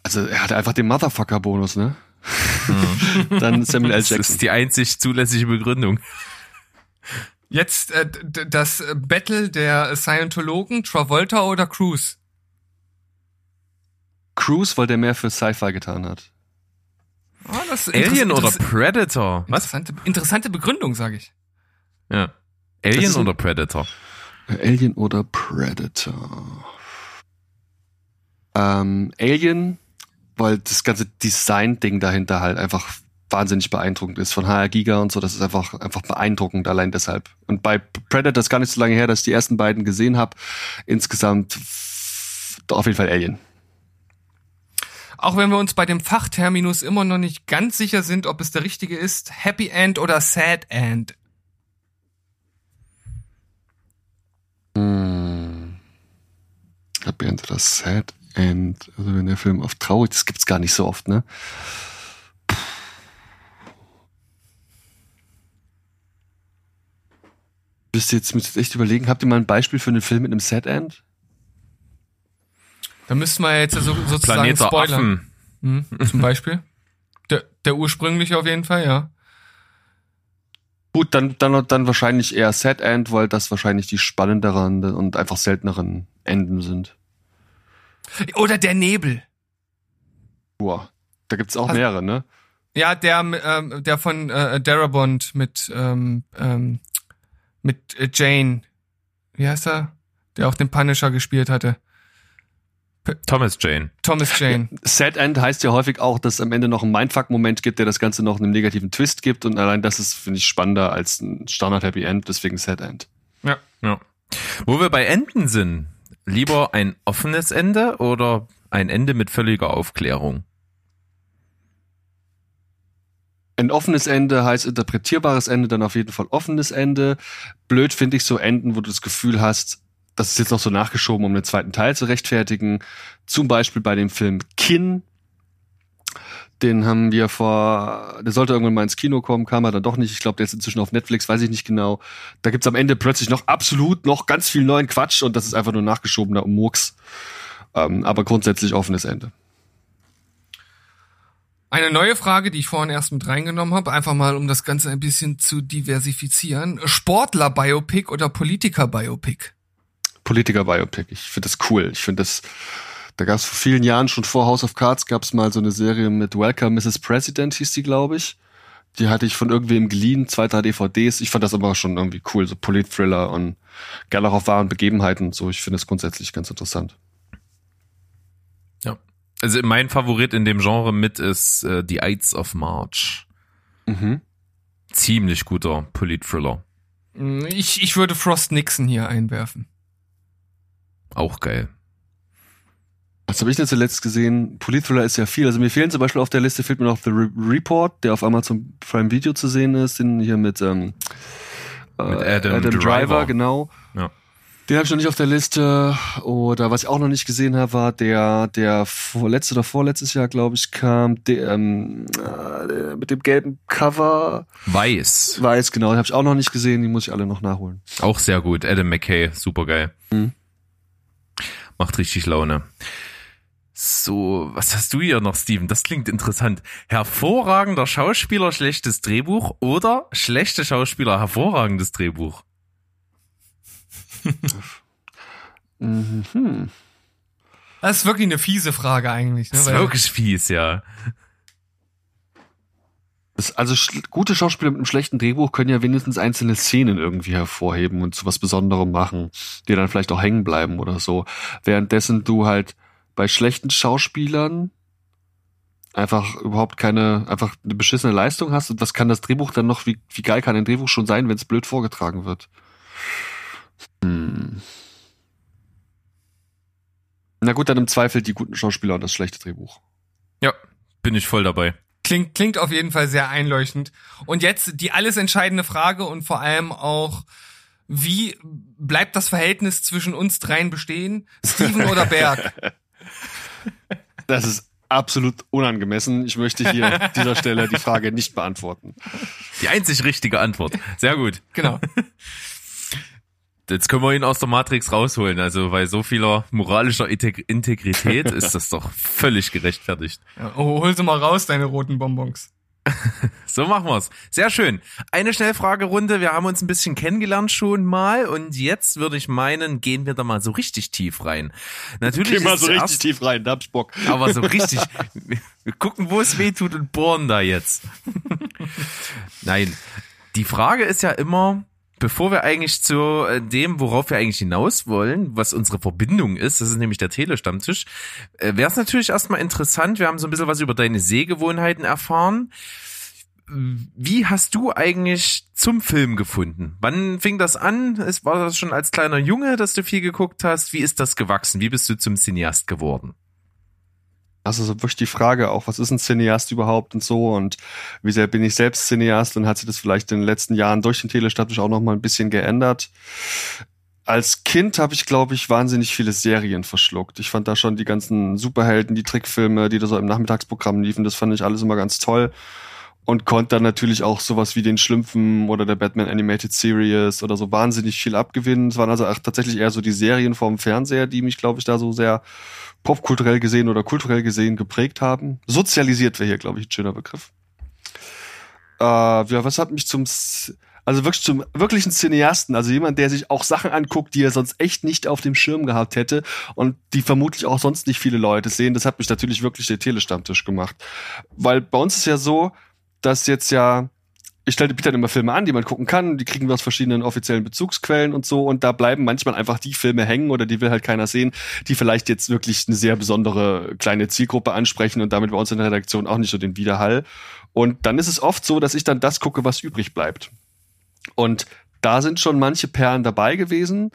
Also er hatte einfach den Motherfucker-Bonus, ne? Dann Samuel L.
Das
Jackson.
ist die einzig zulässige Begründung.
Jetzt äh, das Battle der Scientologen, Travolta oder Cruise?
Cruise, weil der mehr für Sci-Fi getan hat.
Ah, das ist
Alien oder Predator? Was?
Interessante, interessante Begründung, sage ich.
Ja. Alien oder Predator?
Alien oder Predator? Ähm, Alien, weil das ganze Design-Ding dahinter halt einfach wahnsinnig beeindruckend ist. Von HR Giga und so, das ist einfach, einfach beeindruckend, allein deshalb. Und bei Predator ist gar nicht so lange her, dass ich die ersten beiden gesehen habe. Insgesamt auf jeden Fall Alien.
Auch wenn wir uns bei dem Fachterminus immer noch nicht ganz sicher sind, ob es der richtige ist, Happy End oder Sad End.
Hm. Happy End oder Sad End. Also wenn der Film oft traurig, das gibt's gar nicht so oft, ne? Ihr jetzt, müsst jetzt echt überlegen, habt ihr mal ein Beispiel für einen Film mit einem Sad End?
Da müssten wir jetzt so, sozusagen
Planet der
spoilern.
Affen.
Hm, zum Beispiel. Der, der ursprüngliche auf jeden Fall, ja.
Gut, dann, dann, dann wahrscheinlich eher Sad End, weil das wahrscheinlich die spannenderen und einfach selteneren Enden sind.
Oder der Nebel.
Boah, da gibt's auch
Hast-
mehrere, ne?
Ja, der, ähm, der von äh, Darabont mit, ähm, ähm, mit äh, Jane. Wie heißt er? Der auch den Punisher gespielt hatte.
Thomas Jane.
Thomas Jane.
Sad End heißt ja häufig auch, dass es am Ende noch einen Mindfuck-Moment gibt, der das Ganze noch einen negativen Twist gibt. Und allein das ist, finde ich, spannender als ein Standard-Happy End, deswegen Sad End.
Ja.
Ja. Wo wir bei Enden sind, lieber ein offenes Ende oder ein Ende mit völliger Aufklärung?
Ein offenes Ende heißt interpretierbares Ende, dann auf jeden Fall offenes Ende. Blöd finde ich so Enden, wo du das Gefühl hast, das ist jetzt noch so nachgeschoben, um den zweiten Teil zu rechtfertigen. Zum Beispiel bei dem Film Kin. Den haben wir vor, der sollte irgendwann mal ins Kino kommen, kam er dann doch nicht. Ich glaube, der ist inzwischen auf Netflix, weiß ich nicht genau. Da gibt's am Ende plötzlich noch absolut noch ganz viel neuen Quatsch und das ist einfach nur nachgeschobener Murks. Ähm, aber grundsätzlich offenes Ende.
Eine neue Frage, die ich vorhin erst mit reingenommen habe, einfach mal, um das Ganze ein bisschen zu diversifizieren. Sportler-Biopic oder Politiker-Biopic?
Politiker-Biopic. Ich finde das cool. Ich finde das, da gab es vor vielen Jahren, schon vor House of Cards, gab es mal so eine Serie mit Welcome Mrs. President, hieß die, glaube ich. Die hatte ich von irgendwem geliehen, zwei, drei DVDs. Ich fand das aber schon irgendwie cool, so Polit-Thriller und gerne auch auf wahren Begebenheiten und so. Ich finde das grundsätzlich ganz interessant.
Ja. Also mein Favorit in dem Genre mit ist äh, The Ides of March.
Mhm.
Ziemlich guter Polit-Thriller.
Ich, ich würde Frost Nixon hier einwerfen.
Auch geil.
Was habe ich denn zuletzt gesehen? Polit-Thriller ist ja viel. Also mir fehlen zum Beispiel auf der Liste, fehlt mir noch The Re Report, der auf Amazon Prime Video zu sehen ist, den hier mit, ähm,
Mit
äh,
Adam
Driver,
Driver.
genau.
Ja.
Den habe ich noch nicht auf der Liste. Oder was ich auch noch nicht gesehen habe, war der, der vorletzte oder vorletztes Jahr, glaube ich, kam, der, ähm, äh, mit dem gelben Cover.
Weiß.
Weiß, genau, den habe ich auch noch nicht gesehen. Die muss ich alle noch nachholen.
Auch sehr gut. Adam McKay, super geil.
Mhm.
Macht richtig Laune. So, was hast du hier noch, Steven? Das klingt interessant. Hervorragender Schauspieler, schlechtes Drehbuch oder schlechte Schauspieler, hervorragendes Drehbuch?
Mhm.
Das ist wirklich eine fiese Frage eigentlich. Ne?
Das ist wirklich fies, ja.
Also gute Schauspieler mit einem schlechten Drehbuch können ja wenigstens einzelne Szenen irgendwie hervorheben und zu was Besonderem machen, die dann vielleicht auch hängen bleiben oder so. Währenddessen du halt bei schlechten Schauspielern einfach überhaupt keine, einfach eine beschissene Leistung hast und was kann das Drehbuch dann noch, wie, wie geil kann ein Drehbuch schon sein, wenn es blöd vorgetragen wird? Hm. Na gut, dann im Zweifel die guten Schauspieler und das schlechte Drehbuch.
Ja, bin ich voll dabei.
Klingt, klingt auf jeden Fall sehr einleuchtend. Und jetzt die alles entscheidende Frage und vor allem auch, wie bleibt das Verhältnis zwischen uns dreien bestehen? Steven oder Berg?
Das ist absolut unangemessen. Ich möchte hier an dieser Stelle die Frage nicht beantworten.
Die einzig richtige Antwort. Sehr gut.
Genau.
Jetzt können wir ihn aus der Matrix rausholen. Also bei so vieler moralischer Integ- Integrität ist das doch völlig gerechtfertigt.
Ja, oh, hol sie mal raus, deine roten Bonbons.
So machen wir's. Sehr schön. Eine Schnellfragerunde. Wir haben uns ein bisschen kennengelernt schon mal und jetzt würde ich meinen, gehen wir da mal so richtig tief rein. Natürlich
Geh mal so richtig tief rein, da hab ich Bock.
aber so richtig. Wir gucken, wo es weh tut und bohren da jetzt. Nein. Die Frage ist ja immer, bevor wir eigentlich zu äh, dem, worauf wir eigentlich hinaus wollen, was unsere Verbindung ist, das ist nämlich der Telestammtisch, äh, wäre es natürlich erstmal interessant, wir haben so ein bisschen was über deine Sehgewohnheiten erfahren. Wie hast du eigentlich zum Film gefunden? Wann fing das an? War das schon als kleiner Junge, dass du viel geguckt hast? Wie ist das gewachsen? Wie bist du zum Cineast geworden?
Das ist wirklich die Frage auch, was ist ein Cineast überhaupt und so und wie sehr bin ich selbst Cineast und hat sich das vielleicht in den letzten Jahren durch den Telestammtisch auch noch mal ein bisschen geändert. Als Kind habe ich, glaube ich, wahnsinnig viele Serien verschluckt. Ich fand da schon die ganzen Superhelden, die Trickfilme, die da so im Nachmittagsprogramm liefen, das fand ich alles immer ganz toll. Und konnte dann natürlich auch sowas wie den Schlümpfen oder der Batman Animated Series oder so wahnsinnig viel abgewinnen. Es waren also auch tatsächlich eher so die Serien vom Fernseher, die mich, glaube ich, da so sehr popkulturell gesehen oder kulturell gesehen geprägt haben. Sozialisiert wäre hier, glaube ich, ein schöner Begriff. Äh, ja, was hat mich zum... Also wirklich zum wirklichen Cineasten, also jemand, der sich auch Sachen anguckt, die er sonst echt nicht auf dem Schirm gehabt hätte und die vermutlich auch sonst nicht viele Leute sehen. Das hat mich natürlich wirklich der Telestammtisch gemacht. Weil bei uns ist ja so, dass jetzt ja ich stelle biete dann immer Filme an, die man gucken kann. Die kriegen wir aus verschiedenen offiziellen Bezugsquellen und so. Und da bleiben manchmal einfach die Filme hängen oder die will halt keiner sehen, die vielleicht jetzt wirklich eine sehr besondere kleine Zielgruppe ansprechen und damit bei uns in der Redaktion auch nicht so den Widerhall. Und dann ist es oft so, dass ich dann das gucke, was übrig bleibt. Und da sind schon manche Perlen dabei gewesen.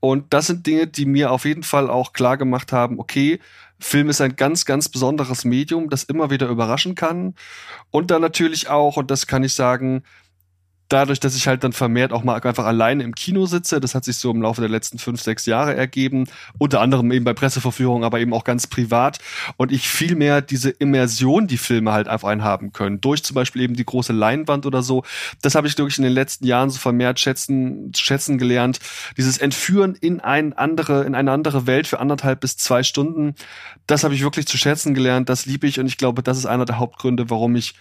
Und das sind Dinge, die mir auf jeden Fall auch klar gemacht haben, okay, Film ist ein ganz, ganz besonderes Medium, das immer wieder überraschen kann. Und dann natürlich auch, und das kann ich sagen, dadurch, dass ich halt dann vermehrt auch mal einfach alleine im Kino sitze, das hat sich so im Laufe der letzten fünf, sechs Jahre ergeben, unter anderem eben bei Presseverführungen, aber eben auch ganz privat. Und ich viel mehr diese Immersion, die Filme halt auf einen haben können, durch zum Beispiel eben die große Leinwand oder so, das habe ich wirklich in den letzten Jahren so vermehrt schätzen, schätzen gelernt, dieses Entführen in eine andere, in eine andere Welt für anderthalb bis zwei Stunden, das habe ich wirklich zu schätzen gelernt, das liebe ich und ich glaube, das ist einer der Hauptgründe, warum ich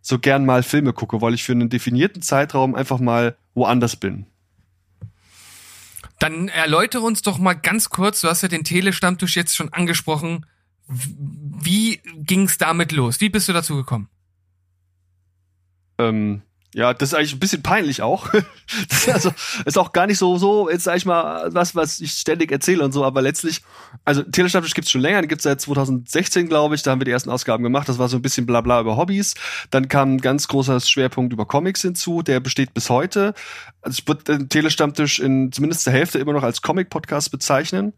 so gern mal Filme gucke, weil ich für einen definierten Zeitraum einfach mal woanders bin.
Dann erläutere uns doch mal ganz kurz, du hast ja den Telestammtisch jetzt schon angesprochen. Wie ging es damit los? Wie bist du dazu gekommen?
Ähm, ja, das ist eigentlich ein bisschen peinlich auch. Also ist auch gar nicht so so jetzt sag ich mal was was ich ständig erzähle und so, aber letztlich also Telestammtisch gibt's schon länger, den gibt's seit 2016, glaube ich, da haben wir die ersten Ausgaben gemacht, das war so ein bisschen blabla über Hobbys. Dann kam ein ganz großer Schwerpunkt über Comics hinzu, der besteht bis heute. Also ich würde den Telestammtisch in zumindest der Hälfte immer noch als Comic Podcast bezeichnen.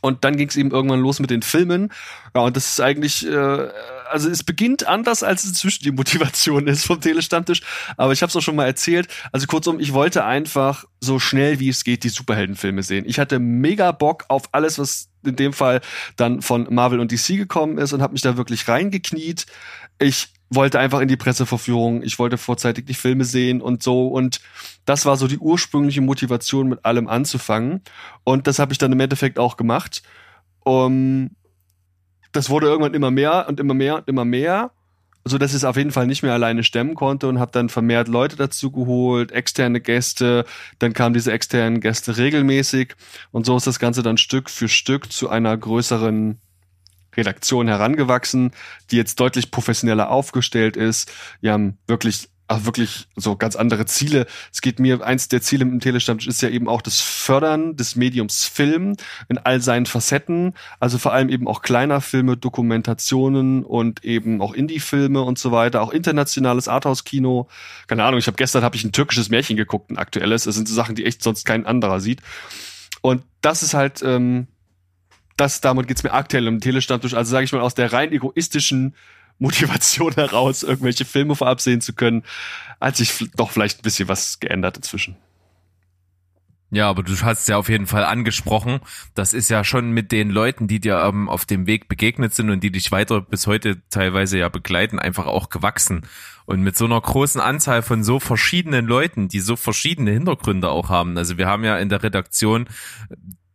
Und dann ging es eben irgendwann los mit den Filmen. Ja, und das ist eigentlich, äh, also es beginnt anders, als es inzwischen die Motivation ist vom Telestammtisch. Aber ich habe es auch schon mal erzählt. Also kurzum, ich wollte einfach so schnell wie es geht die Superheldenfilme sehen. Ich hatte mega Bock auf alles, was in dem Fall dann von Marvel und DC gekommen ist und habe mich da wirklich reingekniet. Ich wollte einfach in die Presseverführung, ich wollte vorzeitig die Filme sehen und so und das war so die ursprüngliche Motivation mit allem anzufangen und das habe ich dann im Endeffekt auch gemacht. Um, das wurde irgendwann immer mehr und immer mehr und immer mehr, so dass ich es auf jeden Fall nicht mehr alleine stemmen konnte und habe dann vermehrt Leute dazu geholt, externe Gäste, dann kamen diese externen Gäste regelmäßig und so ist das Ganze dann Stück für Stück zu einer größeren Redaktion herangewachsen, die jetzt deutlich professioneller aufgestellt ist. Wir haben wirklich auch wirklich so ganz andere Ziele. Es geht mir, eins der Ziele im Telestammtisch ist ja eben auch das Fördern des Mediums Film in all seinen Facetten. Also vor allem eben auch kleiner Filme, Dokumentationen und eben auch Indie-Filme und so weiter. Auch internationales Arthouse-Kino. Keine Ahnung, ich habe gestern habe ich ein türkisches Märchen geguckt, ein aktuelles. Das sind so Sachen, die echt sonst kein anderer sieht. Und das ist halt, ähm, das, damit geht's mir aktuell im Telestammtisch. Also sage ich mal aus der rein egoistischen Motivation heraus, irgendwelche Filme vorab sehen zu können, hat sich doch vielleicht ein bisschen was geändert inzwischen.
Ja, aber du hast ja auf jeden Fall angesprochen. Das ist ja schon mit den Leuten, die dir ähm, auf dem Weg begegnet sind und die dich weiter bis heute teilweise ja begleiten, einfach auch gewachsen. Und mit so einer großen Anzahl von so verschiedenen Leuten, die so verschiedene Hintergründe auch haben. Also wir haben ja in der Redaktion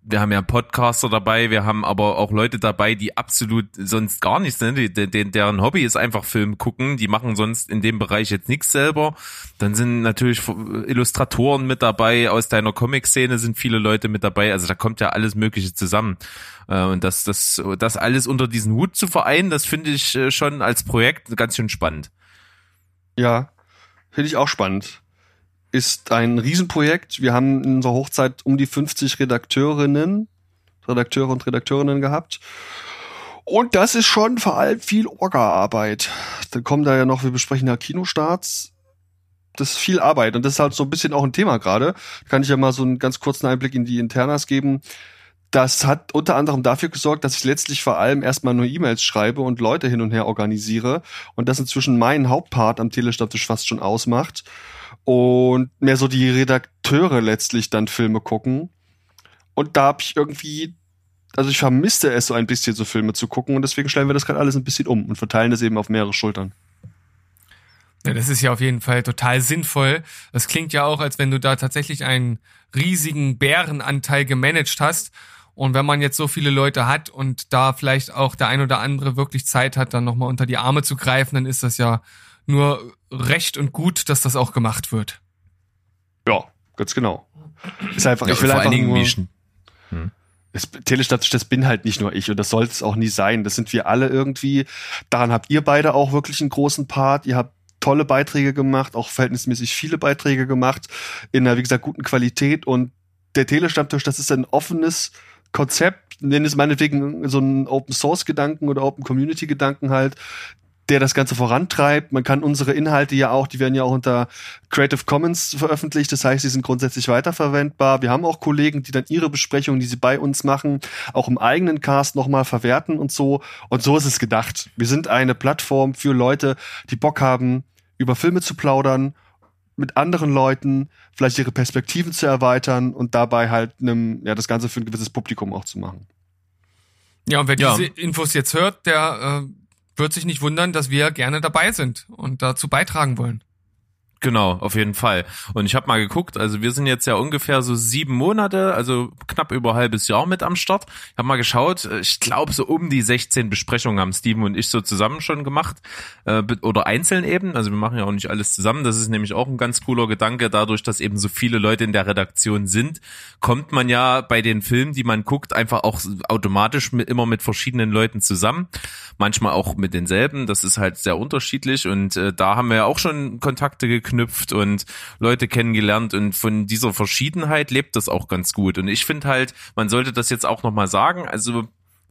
wir haben ja Podcaster dabei, wir haben aber auch Leute dabei, die absolut sonst gar nichts, ne? Die, die, deren Hobby ist einfach Film gucken, die machen sonst in dem Bereich jetzt nichts selber. Dann sind natürlich Illustratoren mit dabei, aus deiner Comic-Szene sind viele Leute mit dabei, also da kommt ja alles Mögliche zusammen. Äh, und das, das, das alles unter diesen Hut zu vereinen, das finde ich äh, schon als Projekt ganz schön spannend.
Ja, finde ich auch spannend ist ein Riesenprojekt. Wir haben in unserer Hochzeit um die 50 Redakteurinnen, Redakteure und Redakteurinnen gehabt. Und das ist schon vor allem viel Orga-Arbeit. Dann kommen da ja noch, wir besprechen ja Kinostarts. Das ist viel Arbeit und das ist halt so ein bisschen auch ein Thema gerade. Kann ich ja mal so einen ganz kurzen Einblick in die Internas geben. Das hat unter anderem dafür gesorgt, dass ich letztlich vor allem erstmal nur E-Mails schreibe und Leute hin und her organisiere und das inzwischen meinen Hauptpart am Telestammtisch fast schon ausmacht und mehr so die Redakteure letztlich dann Filme gucken. Und da habe ich irgendwie, also ich vermisste es so ein bisschen, so Filme zu gucken und deswegen stellen wir das gerade alles ein bisschen um und verteilen das eben auf mehrere Schultern.
Ja, das ist ja auf jeden Fall total sinnvoll. Das klingt ja auch, als wenn du da tatsächlich einen riesigen Bärenanteil gemanagt hast. Und wenn man jetzt so viele Leute hat und da vielleicht auch der ein oder andere wirklich Zeit hat, dann nochmal unter die Arme zu greifen, dann ist das ja nur recht und gut, dass das auch gemacht wird.
ganz genau. Ist einfach,
Ja,
ich will
vor
einfach
allen Dingen,
nur,
wie sch-
das, Telestadt, das bin halt nicht nur ich und das sollte es auch nie sein. Das sind wir alle irgendwie. Daran habt ihr beide auch wirklich einen großen Part. Ihr habt tolle Beiträge gemacht, auch verhältnismäßig viele Beiträge gemacht, in einer, wie gesagt, guten Qualität. Und der Telestammtisch, das ist ein offenes Konzept, nenn es meinetwegen so einen Open-Source-Gedanken oder Open-Community-Gedanken halt, der das Ganze vorantreibt. Man kann unsere Inhalte ja auch, die werden ja auch unter Creative Commons veröffentlicht. Das heißt, sie sind grundsätzlich weiterverwendbar. Wir haben auch Kollegen, die dann ihre Besprechungen, die sie bei uns machen, auch im eigenen Cast nochmal verwerten und so. Und so ist es gedacht. Wir sind eine Plattform für Leute, die Bock haben, über Filme zu plaudern, mit anderen Leuten, vielleicht ihre Perspektiven zu erweitern und dabei halt einem, ja, das Ganze für ein gewisses Publikum auch zu machen.
Ja, und wer
Ja.
diese Infos jetzt hört, der äh, wird sich nicht wundern, dass wir gerne dabei sind und dazu beitragen wollen.
Genau, auf jeden Fall. Und ich habe mal geguckt, also wir sind jetzt ja ungefähr so sieben Monate, also knapp über halbes Jahr mit am Start. Ich habe mal geschaut, äh, ich glaube so um die 16 Besprechungen haben Steven und ich so zusammen schon gemacht äh, oder einzeln eben. Also wir machen ja auch nicht alles zusammen. Das ist nämlich auch ein ganz cooler Gedanke. Dadurch, dass eben so viele Leute in der Redaktion sind, kommt man ja bei den Filmen, die man guckt, einfach auch automatisch mit, immer mit verschiedenen Leuten zusammen. Manchmal auch mit denselben. Das ist halt sehr unterschiedlich und äh, da haben wir ja auch schon Kontakte geknüpft und Leute kennengelernt und von dieser Verschiedenheit lebt das auch ganz gut. Und ich finde halt, man sollte das jetzt auch nochmal sagen, also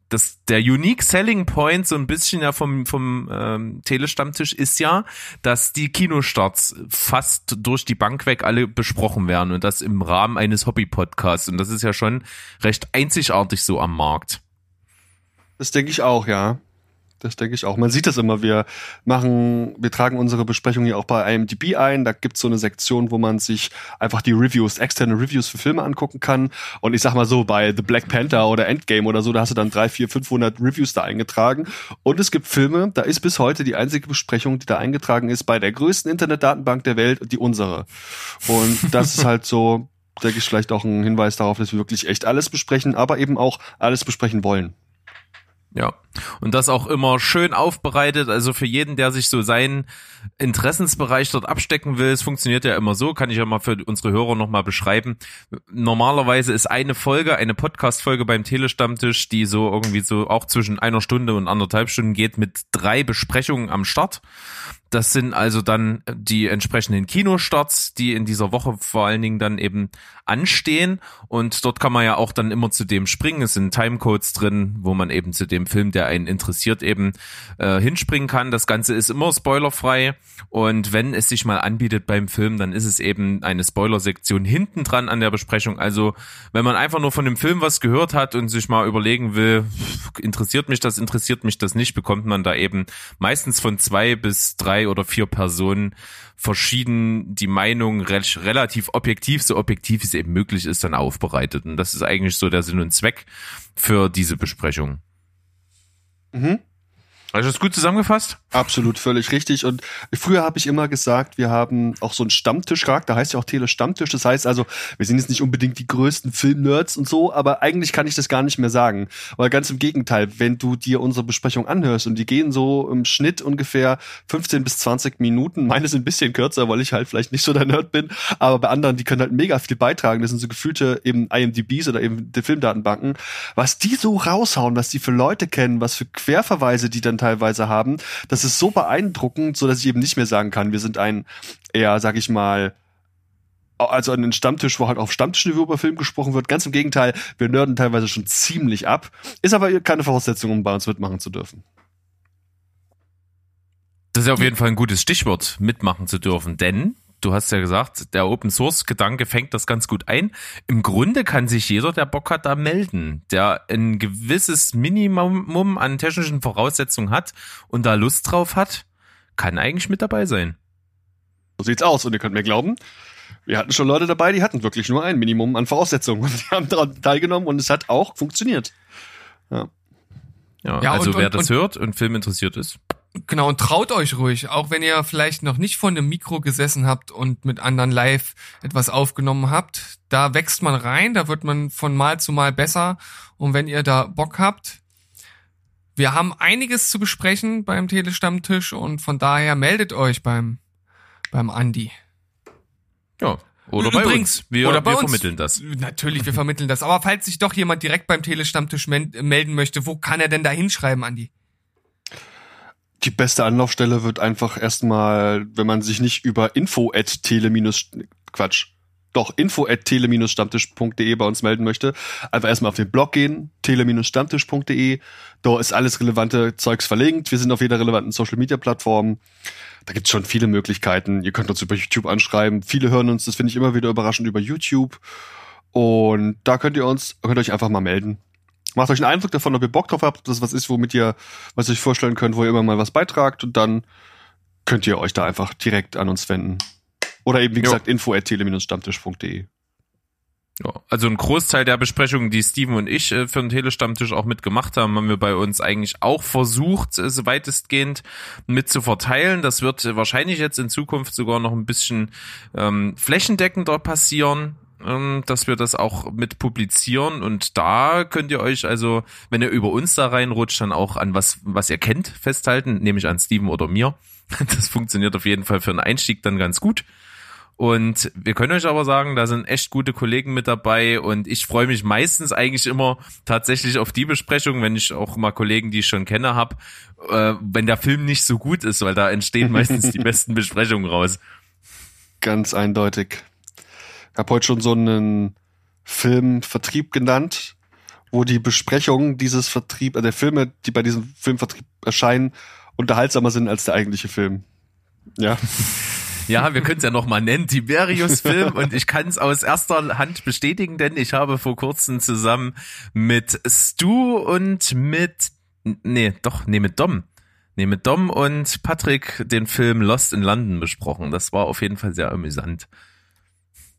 das, der unique selling point so ein bisschen ja vom, vom ähm, Telestammtisch ist ja, dass die Kinostarts fast durch die Bank weg alle besprochen werden und das im Rahmen eines Hobby-Podcasts. Und das ist ja schon recht einzigartig so am Markt.
Das denke ich auch, ja. Das denke ich auch. Man sieht das immer. Wir machen, wir tragen unsere Besprechung hier auch bei IMDb ein. Da gibt's so eine Sektion, wo man sich einfach die Reviews, externe Reviews für Filme angucken kann. Und ich sag mal so, bei The Black Panther oder Endgame oder so, da hast du dann drei, vier, 500 Reviews da eingetragen. Und es gibt Filme, da ist bis heute die einzige Besprechung, die da eingetragen ist, bei der größten Internetdatenbank der Welt, die unsere. Und das ist halt so, denke ich, vielleicht auch ein Hinweis darauf, dass wir wirklich echt alles besprechen, aber eben auch alles besprechen wollen.
Ja. Und das auch immer schön aufbereitet. Also für jeden, der sich so seinen Interessensbereich dort abstecken will, es funktioniert ja immer so, kann ich ja mal für unsere Hörer nochmal beschreiben. Normalerweise ist eine Folge, eine Podcast-Folge beim Telestammtisch, die so irgendwie so auch zwischen einer Stunde und anderthalb Stunden geht, mit drei Besprechungen am Start. Das sind also dann die entsprechenden Kinostarts, die in dieser Woche vor allen Dingen dann eben anstehen. Und dort kann man ja auch dann immer zu dem springen. Es sind Timecodes drin, wo man eben zu dem Film, der einen interessiert, eben äh, hinspringen kann. Das Ganze ist immer spoilerfrei. Und wenn es sich mal anbietet beim Film, dann ist es eben eine Spoiler-Sektion hinten dran an der Besprechung. Also wenn man einfach nur von dem Film was gehört hat und sich mal überlegen will, interessiert mich das, interessiert mich das nicht, bekommt man da eben meistens von zwei bis drei oder vier Personen verschieden die Meinung re relativ objektiv, so objektiv es eben möglich ist, dann aufbereitet. Und das ist eigentlich so der Sinn und Zweck für diese Besprechung.
Mhm.
Hast du das gut zusammengefasst?
Absolut, völlig richtig. Und früher habe ich immer gesagt, wir haben auch so einen Stammtischcharakter, heißt ja auch Tele Stammtisch. Das heißt also, wir sind jetzt nicht unbedingt die größten Filmnerds und so, aber eigentlich kann ich das gar nicht mehr sagen. Weil ganz im Gegenteil, wenn du dir unsere Besprechung anhörst und die gehen so im Schnitt ungefähr 15 bis 20 Minuten, meine sind ein bisschen kürzer, weil ich halt vielleicht nicht so der Nerd bin, aber bei anderen, die können halt mega viel beitragen. Das sind so gefühlte eben IMDbs oder eben die Filmdatenbanken. Was die so raushauen, was die für Leute kennen, was für Querverweise die dann teilweise haben, das ist so beeindruckend, so dass ich eben nicht mehr sagen kann, wir sind ein eher, sag ich mal, also an den Stammtisch, wo halt auf Stammtischniveau über Film gesprochen wird. Ganz im Gegenteil, wir nörden teilweise schon ziemlich ab. Ist aber keine Voraussetzung, um bei uns mitmachen zu dürfen.
Das ist ja auf jeden Fall ein gutes Stichwort, mitmachen zu dürfen, denn du hast ja gesagt, der Open Source Gedanke fängt das ganz gut ein. Im Grunde kann sich jeder, der Bock hat, da melden, der ein gewisses Minimum an technischen Voraussetzungen hat und da Lust drauf hat, kann eigentlich mit dabei sein.
So sieht's aus. Und ihr könnt mir glauben, wir hatten schon Leute dabei, die hatten wirklich nur ein Minimum an Voraussetzungen und die haben daran teilgenommen und es hat auch funktioniert.
Ja,
Ja,
also
und-
wer
und-
das
und-
hört und Film interessiert ist.
Genau, und traut euch ruhig, auch wenn ihr vielleicht noch nicht vor einem Mikro gesessen habt und mit anderen live etwas aufgenommen habt. Da wächst man rein, da wird man von Mal zu Mal besser. Und wenn ihr da Bock habt, wir haben einiges zu besprechen beim Telestammtisch und von daher meldet euch beim, beim Andi.
Ja, Oder bei
Übrigens,
uns. Wir,
oder bei
wir
uns.
vermitteln das.
Natürlich, wir vermitteln das. Aber falls sich doch jemand direkt beim Telestammtisch melden möchte, wo kann er denn da hinschreiben, Andi?
Die beste Anlaufstelle wird einfach erstmal, wenn man sich nicht über info at tele Quatsch. Doch, info at tele-stammtisch.de bei uns melden möchte, einfach erstmal auf den Blog gehen, tele-stammtisch.de. Da ist alles relevante Zeugs verlinkt. Wir sind auf jeder relevanten Social Media Plattform. Da gibt's schon viele Möglichkeiten. Ihr könnt uns über YouTube anschreiben. Viele hören uns, das finde ich immer wieder überraschend, über YouTube. Und da könnt ihr uns, könnt euch einfach mal melden. Macht euch einen Eindruck davon, ob ihr Bock drauf habt, ob das was ist, womit ihr, was ihr euch vorstellen könnt, wo ihr immer mal was beitragt und dann könnt ihr euch da einfach direkt an uns wenden. Oder eben, wie
Jo.
gesagt, info at tele-stammtisch.de.
Ja, also ein Großteil der Besprechungen, die Steven und ich äh, für den Telestammtisch auch mitgemacht haben, haben wir bei uns eigentlich auch versucht, äh, so weitestgehend mit zu verteilen. Das wird äh, wahrscheinlich jetzt in Zukunft sogar noch ein bisschen ähm, flächendeckender passieren, dass wir das auch mit publizieren. Und da könnt ihr euch also, wenn ihr über uns da reinrutscht, dann auch an was, was ihr kennt, festhalten, nämlich an Steven oder mir. Das funktioniert auf jeden Fall für einen Einstieg dann ganz gut. Und wir können euch aber sagen, da sind echt gute Kollegen mit dabei und ich freue mich meistens eigentlich immer tatsächlich auf die Besprechung, wenn ich auch mal Kollegen, die ich schon kenne, hab, äh, wenn der Film nicht so gut ist, weil da entstehen meistens die besten Besprechungen raus.
Ganz eindeutig. Habe heute schon so einen Filmvertrieb genannt, wo die Besprechungen dieses Vertrieb, äh, der Filme, die bei diesem Filmvertrieb erscheinen, unterhaltsamer sind als der eigentliche Film. Ja.
Ja, wir können es ja noch mal nennen, Tiberius Film und ich kann es aus erster Hand bestätigen, denn ich habe vor kurzem zusammen mit Stu und mit nee, doch, nee, mit Dom. Nee, mit Dom und Patrick den Film Lost in London besprochen. Das war auf jeden Fall sehr amüsant.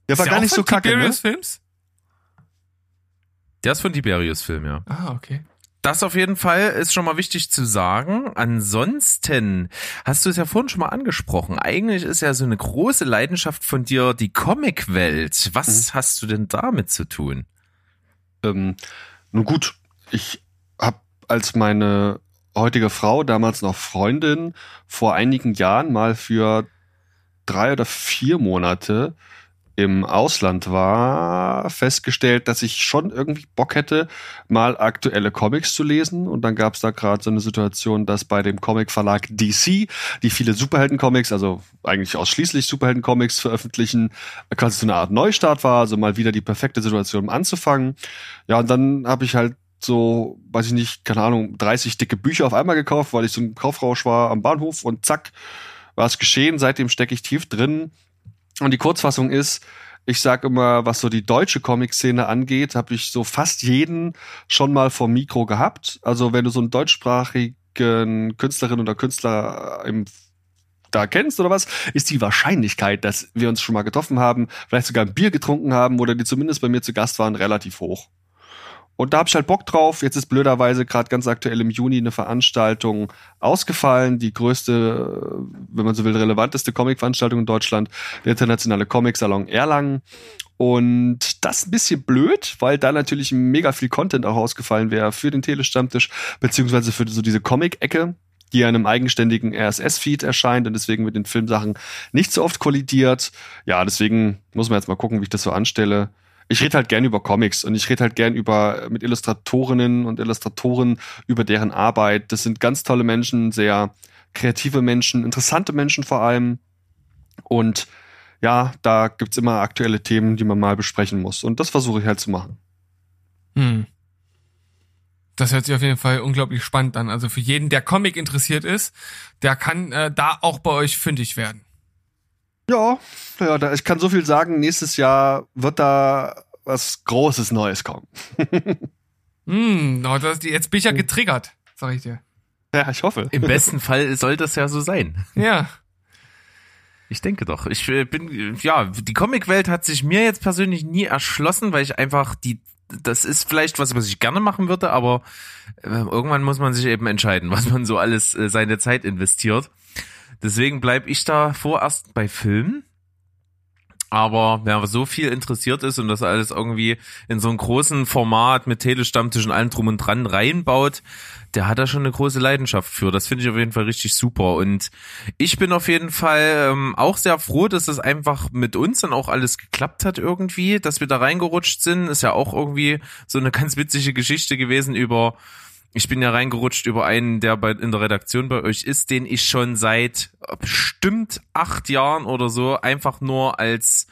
Der war gar nicht
von
so kacke, ne?
Tiberius Films?
Der ist von Tiberius Film, ja.
Ah, okay.
Das auf jeden Fall ist schon mal wichtig zu sagen. Ansonsten hast du es ja vorhin schon mal angesprochen. Eigentlich ist ja so eine große Leidenschaft von dir die Comicwelt. Was hast du denn damit zu tun?
Ähm, nun gut, ich habe als meine heutige Frau, damals noch Freundin, vor einigen Jahren mal für drei oder vier Monate im Ausland war, festgestellt, dass ich schon irgendwie Bock hätte, mal aktuelle Comics zu lesen. Und dann gab es da gerade so eine Situation, dass bei dem Comicverlag DC, die viele Superhelden-Comics, also eigentlich ausschließlich Superhelden-Comics veröffentlichen, quasi so eine Art Neustart war, also mal wieder die perfekte Situation, um anzufangen. Ja, und dann habe ich halt so, weiß ich nicht, keine Ahnung, 30 dicke Bücher auf einmal gekauft, weil ich so im Kaufrausch war am Bahnhof und zack, war es geschehen. Seitdem stecke ich tief drin. Und die Kurzfassung ist, ich sag immer, was so die deutsche Comic-Szene angeht, habe ich so fast jeden schon mal vom Mikro gehabt. Also wenn du so einen deutschsprachigen Künstlerin oder Künstler im da kennst oder was, ist die Wahrscheinlichkeit, dass wir uns schon mal getroffen haben, vielleicht sogar ein Bier getrunken haben oder die zumindest bei mir zu Gast waren, relativ hoch. Und da hab ich halt Bock drauf. Jetzt ist blöderweise gerade ganz aktuell im Juni eine Veranstaltung ausgefallen. Die größte, wenn man so will, relevanteste Comic-Veranstaltung in Deutschland, der internationale Comic-Salon Erlangen. Und das ist ein bisschen blöd, weil da natürlich mega viel Content auch ausgefallen wäre für den Telestammtisch, beziehungsweise für so diese Comic-Ecke, die ja in einem eigenständigen RSS-Feed erscheint und deswegen mit den Filmsachen nicht so oft kollidiert. Ja, deswegen muss man jetzt mal gucken, wie ich das so anstelle ich rede halt gern über Comics und ich rede halt gern über mit Illustratorinnen und Illustratoren über deren Arbeit. Das sind ganz tolle Menschen, sehr kreative Menschen, interessante Menschen vor allem. Und ja, da gibt's immer aktuelle Themen, die man mal besprechen muss. Und das versuche ich halt zu machen.
Hm. Das hört sich auf jeden Fall unglaublich spannend an. Also für jeden, der Comic interessiert ist, der kann äh, da auch bei euch fündig werden.
Ja, ja, da, ich kann so viel sagen. Nächstes Jahr wird da was Großes Neues kommen.
Hm, oh, jetzt bin ich ja getriggert, sag ich dir.
Ja, ich hoffe.
Im besten Fall soll das ja so sein.
Ja.
Ich denke doch. Ich äh, bin, ja, die Comicwelt hat sich mir jetzt persönlich nie erschlossen, weil ich einfach die, das ist vielleicht was, was ich gerne machen würde, aber äh, irgendwann muss man sich eben entscheiden, was man so alles äh, seine Zeit investiert. Deswegen bleib ich da vorerst bei Filmen. Aber wer so viel interessiert ist und das alles irgendwie in so einem großen Format mit Telestammtisch und allem drum und dran reinbaut, der hat da schon eine große Leidenschaft für. Das finde ich auf jeden Fall richtig super. Und ich bin auf jeden Fall ähm, auch sehr froh, dass das einfach mit uns dann auch alles geklappt hat irgendwie, dass wir da reingerutscht sind. Ist ja auch irgendwie so eine ganz witzige Geschichte gewesen über ich bin ja reingerutscht über einen, der bei, in der Redaktion bei euch ist, den ich schon seit bestimmt acht Jahren oder so einfach nur als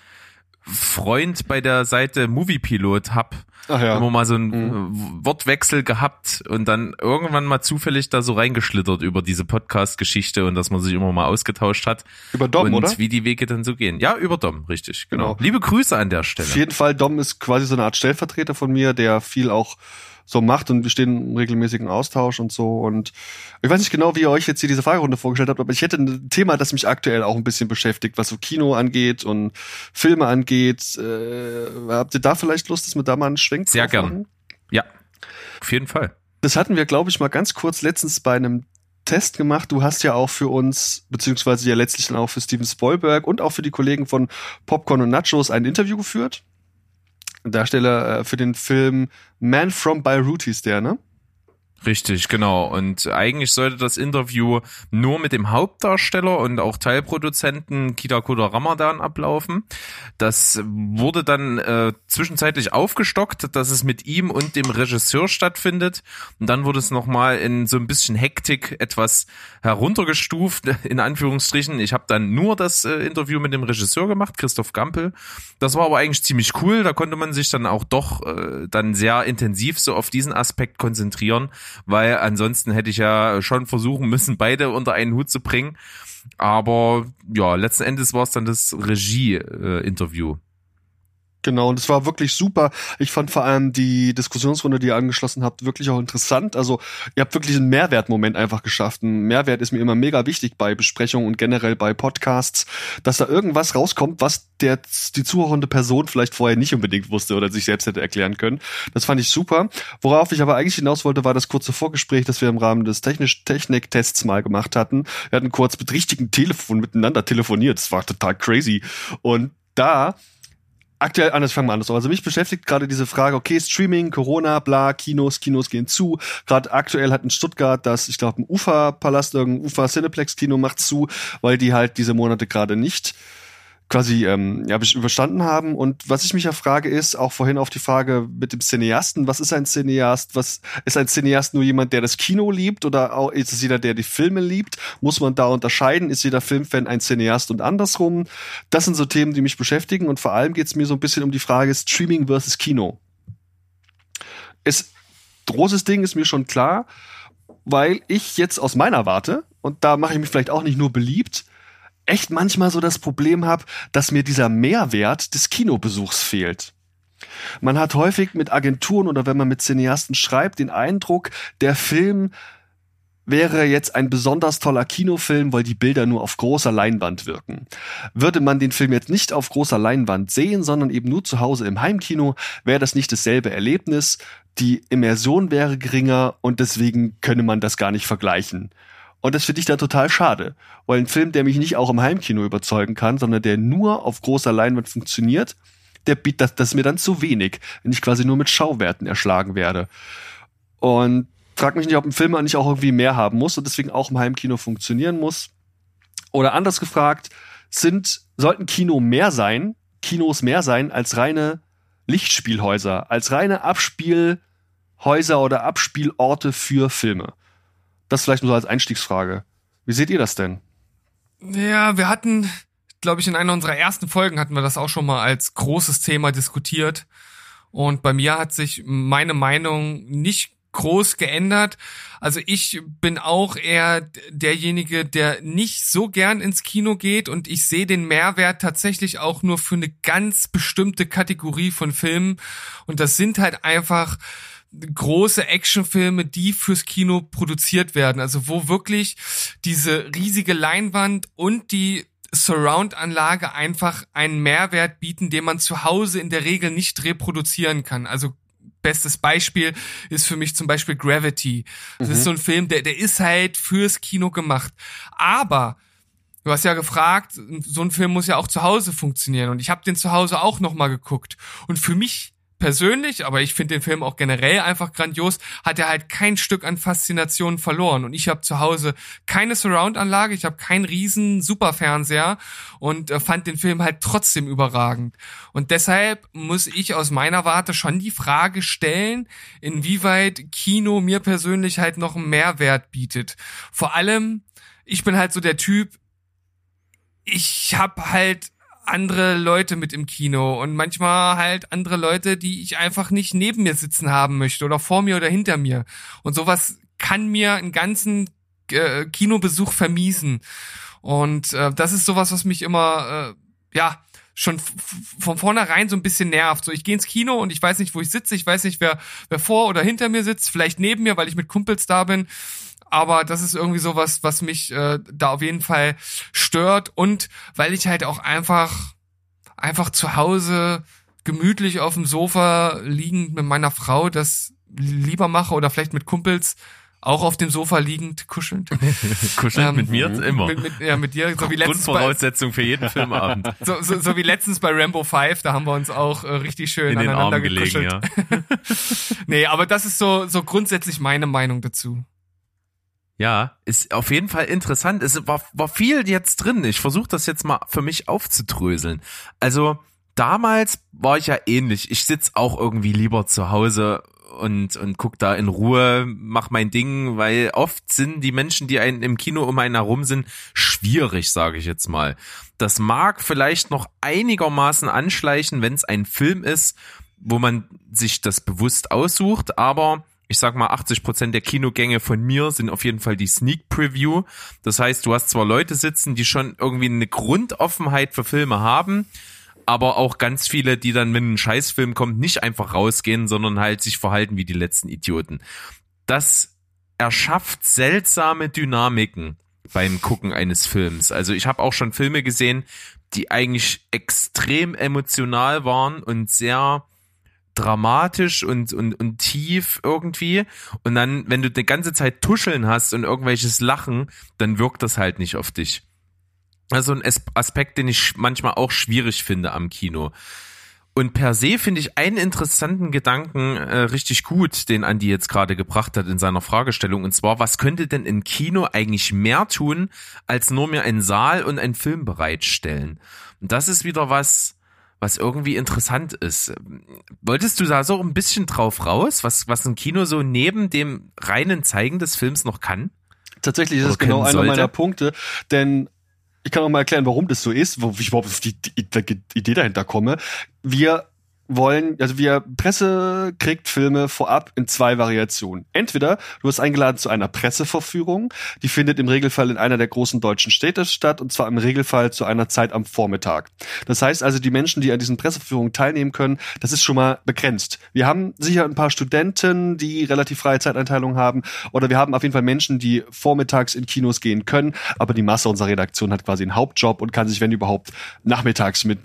Freund bei der Seite Moviepilot hab.
Ach ja.
Immer mal so einen Wortwechsel gehabt und dann irgendwann mal zufällig da so reingeschlittert über diese Podcast-Geschichte und dass man sich immer mal ausgetauscht hat.
Über Dom,
und
oder?
wie die Wege dann so gehen. Ja, über Dom, richtig, genau.
Genau.
Liebe Grüße an der Stelle.
Auf jeden Fall, Dom ist quasi so eine Art Stellvertreter von mir, der viel auch so macht und wir stehen im regelmäßigen Austausch und so. Und ich weiß nicht genau, wie ihr euch jetzt hier diese Fragerunde vorgestellt habt, aber ich hätte ein Thema, das mich aktuell auch ein bisschen beschäftigt, was so Kino angeht und Filme angeht. Äh, habt ihr da vielleicht Lust, dass wir da mal einen Schwenk
Sehr
drauf
gern.
machen?
Ja, auf jeden Fall.
Das hatten wir, glaube ich, mal ganz kurz letztens bei einem Test gemacht. Du hast ja auch für uns, beziehungsweise ja letztlich dann auch für Steven Spielberg und auch für die Kollegen von Popcorn und Nachos ein Interview geführt. Darsteller äh, für den Film Man from Beirut hieß der, ne?
Richtig, genau. Und eigentlich sollte das Interview nur mit dem Hauptdarsteller und auch Teilproduzenten Kida Koda Ramadan ablaufen. Das wurde dann äh, zwischenzeitlich aufgestockt, dass es mit ihm und dem Regisseur stattfindet. Und dann wurde es nochmal in so ein bisschen Hektik etwas heruntergestuft, in Anführungsstrichen. Ich habe dann nur das äh, Interview mit dem Regisseur gemacht, Christoph Gampel. Das war aber eigentlich ziemlich cool. Da konnte man sich dann auch doch äh, dann sehr intensiv so auf diesen Aspekt konzentrieren, weil ansonsten hätte ich ja schon versuchen müssen, beide unter einen Hut zu bringen. Aber ja, letzten Endes war es dann das Regie-Interview.
Genau, und es war wirklich super. Ich fand vor allem die Diskussionsrunde, die ihr angeschlossen habt, wirklich auch interessant. Also ihr habt wirklich einen Mehrwertmoment einfach geschafft. Ein Mehrwert ist mir immer mega wichtig bei Besprechungen und generell bei Podcasts, dass da irgendwas rauskommt, was der die zuhörende Person vielleicht vorher nicht unbedingt wusste oder sich selbst hätte erklären können. Das fand ich super. Worauf ich aber eigentlich hinaus wollte, war das kurze Vorgespräch, das wir im Rahmen des technisch Technik-Tests mal gemacht hatten. Wir hatten kurz mit richtigen Telefon miteinander telefoniert. Das war total crazy. Und da aktuell anders, fangen wir anders an. Also mich beschäftigt gerade diese Frage, okay, Streaming, Corona, bla, Kinos, Kinos gehen zu. Gerade aktuell hat in Stuttgart das, ich glaube, ein Ufa-Palast, irgendein Ufa-Cineplex-Kino macht zu, weil die halt diese Monate gerade nicht quasi ähm, ja, überstanden haben. Und was ich mich ja frage, ist auch vorhin auf die Frage mit dem Cineasten, was ist ein Cineast? Was ist ein Cineast nur jemand, der das Kino liebt oder auch ist es jeder, der die Filme liebt? Muss man da unterscheiden? Ist jeder Filmfan ein Cineast und andersrum? Das sind so Themen, die mich beschäftigen und vor allem geht es mir so ein bisschen um die Frage Streaming versus Kino. Es großes Ding ist mir schon klar, weil ich jetzt aus meiner Warte und da mache ich mich vielleicht auch nicht nur beliebt, echt manchmal so das Problem habe, dass mir dieser Mehrwert des Kinobesuchs fehlt. Man hat häufig mit Agenturen oder wenn man mit Cineasten schreibt, den Eindruck, der Film wäre jetzt ein besonders toller Kinofilm, weil die Bilder nur auf großer Leinwand wirken. Würde man den Film jetzt nicht auf großer Leinwand sehen, sondern eben nur zu Hause im Heimkino, wäre das nicht dasselbe Erlebnis. Die Immersion wäre geringer und deswegen könne man das gar nicht vergleichen. Und das finde ich da total schade, weil ein Film, der mich nicht auch im Heimkino überzeugen kann, sondern der nur auf großer Leinwand funktioniert, der bietet das, das mir dann zu wenig, wenn ich quasi nur mit Schauwerten erschlagen werde. Und frag mich nicht, ob ein Film nicht auch irgendwie mehr haben muss und deswegen auch im Heimkino funktionieren muss. Oder anders gefragt, sind, sollten Kino mehr sein, Kinos mehr sein als reine Lichtspielhäuser, als reine Abspielhäuser oder Abspielorte für Filme? Das vielleicht nur als Einstiegsfrage. Wie seht ihr das denn?
Ja, wir hatten, glaube ich, in einer unserer ersten Folgen hatten wir das auch schon mal als großes Thema diskutiert. Und bei mir hat sich meine Meinung nicht groß geändert. Also ich bin auch eher derjenige, der nicht so gern ins Kino geht und ich sehe den Mehrwert tatsächlich auch nur für eine ganz bestimmte Kategorie von Filmen. Und das sind halt einfach große Actionfilme, die fürs Kino produziert werden. Also wo wirklich diese riesige Leinwand und die Surround-Anlage einfach einen Mehrwert bieten, den man zu Hause in der Regel nicht reproduzieren kann. Also bestes Beispiel ist für mich zum Beispiel Gravity. Das
Mhm.
ist so ein Film, der, der ist halt fürs Kino gemacht. Aber Du hast ja gefragt, so ein Film muss ja auch zu Hause funktionieren und ich habe den zu Hause auch noch mal geguckt und für mich persönlich, aber ich finde den Film auch generell einfach grandios, hat er halt kein Stück an Faszination verloren. Und ich habe zu Hause keine Surround-Anlage, ich habe keinen riesen Superfernseher und äh, fand den Film halt trotzdem überragend. Und deshalb muss ich aus meiner Warte schon die Frage stellen, inwieweit Kino mir persönlich halt noch einen Mehrwert bietet. Vor allem, ich bin halt so der Typ, ich habe halt andere Leute mit im Kino und manchmal halt andere Leute, die ich einfach nicht neben mir sitzen haben möchte oder vor mir oder hinter mir. Und sowas kann mir einen ganzen äh, Kinobesuch vermiesen. Und äh, das ist sowas, was mich immer, äh, ja, schon von vornherein so ein bisschen nervt. So, ich gehe ins Kino und ich weiß nicht, wo ich sitze, ich weiß nicht, wer, wer vor oder hinter mir sitzt, vielleicht neben mir, weil ich mit Kumpels da bin aber das ist irgendwie sowas, was mich äh, da auf jeden Fall stört und weil ich halt auch einfach einfach zu Hause gemütlich auf dem Sofa liegend mit meiner Frau das lieber mache oder vielleicht mit Kumpels auch auf dem Sofa liegend kuschelnd.
Kuschelnd
Ähm,
mit mir immer.
Mit, mit, ja, mit dir, so wie letztens bei,
Grundvoraussetzung für jeden Filmabend.
so, so, so wie letztens bei Rambo 5, da haben wir uns auch äh, richtig schön
In den
aneinander
Armen gelegen,
gekuschelt.
ja.
Nee, aber das ist so, so grundsätzlich meine Meinung dazu.
Ja, ist auf jeden Fall interessant. Es war, war viel jetzt drin. Ich versuche das jetzt mal für mich aufzudröseln. Also damals war ich ja ähnlich. Ich sitz auch irgendwie lieber zu Hause und, und guck da in Ruhe, mach mein Ding, weil oft sind die Menschen, die einen im Kino um einen herum sind, schwierig, sage ich jetzt mal. Das mag vielleicht noch einigermaßen anschleichen, wenn es ein Film ist, wo man sich das bewusst aussucht, aber ich sag mal, 80 Prozent der Kinogänge von mir sind auf jeden Fall die Sneak Preview. Das heißt, du hast zwar Leute sitzen, die schon irgendwie eine Grundoffenheit für Filme haben, aber auch ganz viele, die dann, wenn ein Scheißfilm kommt, nicht einfach rausgehen, sondern halt sich verhalten wie die letzten Idioten. Das erschafft seltsame Dynamiken beim Gucken eines Films. Also ich habe auch schon Filme gesehen, die eigentlich extrem emotional waren und sehr dramatisch und, und, und tief irgendwie. Und dann, wenn du die ganze Zeit Tuscheln hast und irgendwelches Lachen, dann wirkt das halt nicht auf dich. Also ein As- Aspekt, den ich manchmal auch schwierig finde am Kino. Und per se finde ich einen interessanten Gedanken äh, richtig gut, den Andi jetzt gerade gebracht hat in seiner Fragestellung. Und zwar, was könnte denn ein Kino eigentlich mehr tun, als nur mir einen Saal und einen Film bereitstellen? Und das ist wieder was, was irgendwie interessant ist. Wolltest du da so ein bisschen drauf raus, was, was ein Kino so neben dem reinen Zeigen des Films noch kann?
Tatsächlich ist es genau einer
sollte.
meiner Punkte, denn ich kann auch mal erklären, warum das so ist, wo ich überhaupt auf die Idee dahinter komme. Wir wollen, also wir Presse kriegt Filme vorab in zwei Variationen. Entweder du wirst eingeladen zu einer Presseverführung, die findet im Regelfall in einer der großen deutschen Städte statt und zwar im Regelfall zu einer Zeit am Vormittag. Das heißt also, die Menschen, die an diesen Presseverführungen teilnehmen können, das ist schon mal begrenzt. Wir haben sicher ein paar Studenten, die relativ freie Zeiteinteilung haben oder wir haben auf jeden Fall Menschen, die vormittags in Kinos gehen können, aber die Masse unserer Redaktion hat quasi einen Hauptjob und kann sich, wenn überhaupt, nachmittags mit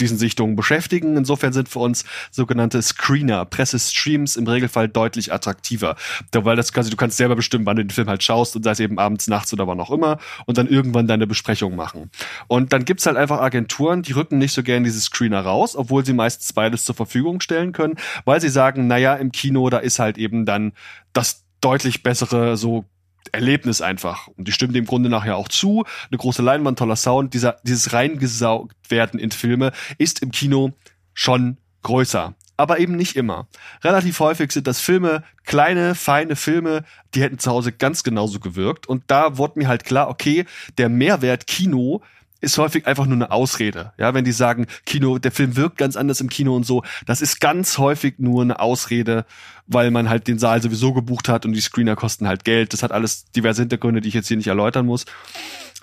diesen Sichtungen beschäftigen. Insofern sind für uns sogenannte Screener, Pressestreams im Regelfall deutlich attraktiver. Weil das quasi, du kannst selber bestimmen, wann du den Film halt schaust und sei es eben abends, nachts oder wann auch immer und dann irgendwann deine Besprechung machen. Und dann gibt's halt einfach Agenturen, die rücken nicht so gern diese Screener raus, obwohl sie meistens beides zur Verfügung stellen können, weil sie sagen, naja, im Kino, da ist halt eben dann das deutlich bessere, so Erlebnis einfach. Und die stimmen dem Grunde nachher auch zu. Eine große Leinwand, toller Sound. Dieser, dieses reingesaugt werden in Filme ist im Kino schon größer. Aber eben nicht immer. Relativ häufig sind das Filme, kleine, feine Filme, die hätten zu Hause ganz genauso gewirkt. Und da wurde mir halt klar, okay, der Mehrwert Kino ist häufig einfach nur eine Ausrede. Ja, wenn die sagen, Kino, der Film wirkt ganz anders im Kino und so, das ist ganz häufig nur eine Ausrede, weil man halt den Saal sowieso gebucht hat und die Screener kosten halt Geld. Das hat alles diverse Hintergründe, die ich jetzt hier nicht erläutern muss.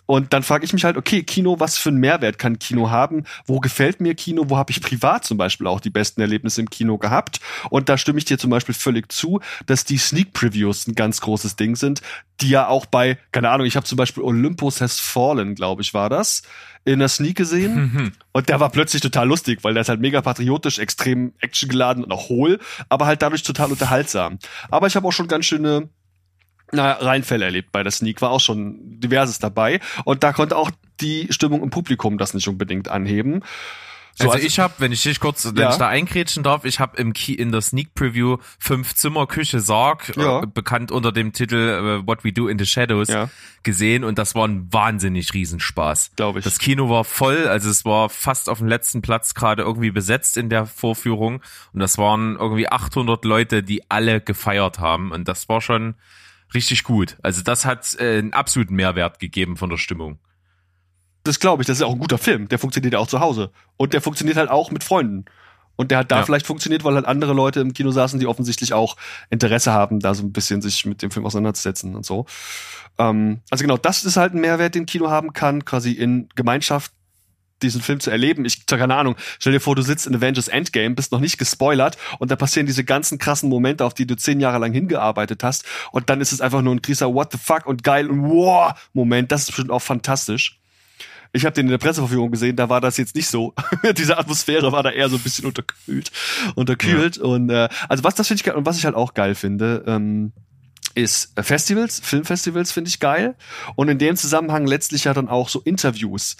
Und dann frage ich mich halt, okay, Kino, was für einen Mehrwert kann Kino haben? Wo gefällt mir Kino? Wo habe ich privat zum Beispiel auch die besten Erlebnisse im Kino gehabt? Und da stimme ich dir zum Beispiel völlig zu, dass die Sneak Previews ein ganz großes Ding sind, die ja auch bei, keine Ahnung, ich habe zum Beispiel Olympus Has Fallen, glaube ich, war das, in der Sneak gesehen. Und der war plötzlich total lustig, weil der ist halt mega patriotisch, extrem actiongeladen und auch hohl, aber halt dadurch total unterhaltsam. Aber ich habe auch schon ganz schöne na, Reinfälle erlebt bei der Sneak, war auch schon diverses dabei. Und da konnte auch die Stimmung im Publikum das nicht unbedingt anheben. So,
also, ich habe, wenn ich dich kurz, wenn
Ja.
ich da eingrätschen darf, ich habe im Key in der Sneak Preview fünf Zimmer Küche Sarg,
Ja.
äh, bekannt unter dem Titel äh, What We Do in the Shadows,
Ja.
gesehen und das war ein wahnsinnig Riesenspaß.
Glaub ich.
Das Kino war voll, also es war fast auf dem letzten Platz gerade irgendwie besetzt in der Vorführung und das waren irgendwie 800 Leute, die alle gefeiert haben und das war schon richtig gut. Also das hat äh, einen absoluten Mehrwert gegeben von der Stimmung.
Das glaube ich, das ist auch ein guter Film. Der funktioniert ja auch zu Hause. Und der funktioniert halt auch mit Freunden. Und der hat da
Ja.
vielleicht funktioniert, weil halt andere Leute im Kino saßen, die offensichtlich auch Interesse haben, da so ein bisschen sich mit dem Film auseinanderzusetzen und so. Ähm, also genau, das ist halt ein Mehrwert, den Kino haben kann, quasi in Gemeinschaft diesen Film zu erleben. Ich, keine Ahnung, stell dir vor, du sitzt in Avengers Endgame, bist noch nicht gespoilert und da passieren diese ganzen krassen Momente, auf die du zehn Jahre lang hingearbeitet hast und dann ist es einfach nur ein krieser What the fuck und geil und wow Moment. Das ist bestimmt auch fantastisch. Ich habe den in der Presseverführung gesehen, da war das jetzt nicht so. Diese Atmosphäre war da eher so ein bisschen unterkühlt, unterkühlt. Und äh, also was das finde ich geil und was ich halt auch geil finde, ähm, ist äh, Festivals, Filmfestivals finde ich geil. Und in dem Zusammenhang letztlich ja dann auch so Interviews.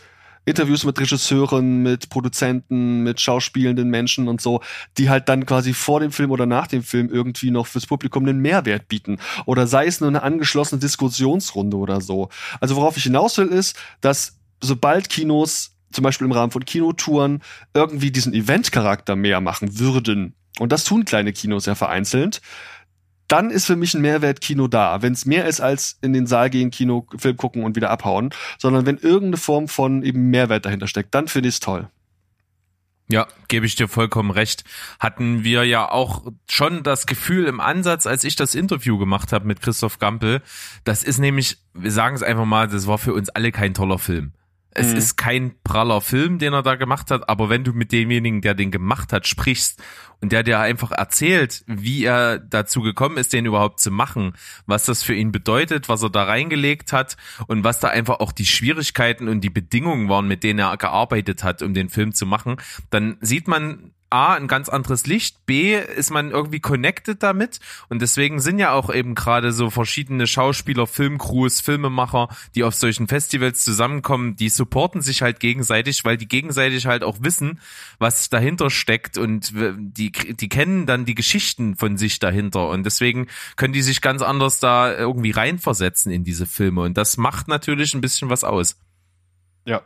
Interviews mit Regisseuren, mit Produzenten, mit schauspielenden Menschen und so, die halt dann quasi vor dem Film oder nach dem Film irgendwie noch fürs Publikum einen Mehrwert bieten. Oder sei es nur eine angeschlossene Diskussionsrunde oder so. Also worauf ich hinaus will, ist, dass sobald Kinos zum Beispiel im Rahmen von Kinotouren irgendwie diesen Eventcharakter mehr machen würden, und das tun kleine Kinos ja vereinzelt, dann ist für mich ein Mehrwert-Kino da. Wenn es mehr ist als in den Saal gehen, Kino, Film gucken und wieder abhauen, sondern wenn irgendeine Form von eben Mehrwert dahinter steckt, dann finde ich es toll.
Ja, gebe ich dir vollkommen recht. Hatten wir ja auch schon das Gefühl im Ansatz, als ich das Interview gemacht habe mit Christoph Gampel. Das ist nämlich, wir sagen es einfach mal, das war für uns alle kein toller Film. Es
Mhm.
ist kein praller Film, den er da gemacht hat, aber wenn du mit demjenigen, der den gemacht hat, sprichst und der dir einfach erzählt, wie er dazu gekommen ist, den überhaupt zu machen, was das für ihn bedeutet, was er da reingelegt hat und was da einfach auch die Schwierigkeiten und die Bedingungen waren, mit denen er gearbeitet hat, um den Film zu machen, dann sieht man A, ein ganz anderes Licht, B, ist man irgendwie connected damit und deswegen sind ja auch eben gerade so verschiedene Schauspieler, Filmcrews, Filmemacher, die auf solchen Festivals zusammenkommen, die supporten sich halt gegenseitig, weil die gegenseitig halt auch wissen, was dahinter steckt und die, die kennen dann die Geschichten von sich dahinter und deswegen können die sich ganz anders da irgendwie reinversetzen in diese Filme und das macht natürlich ein bisschen was aus.
Ja.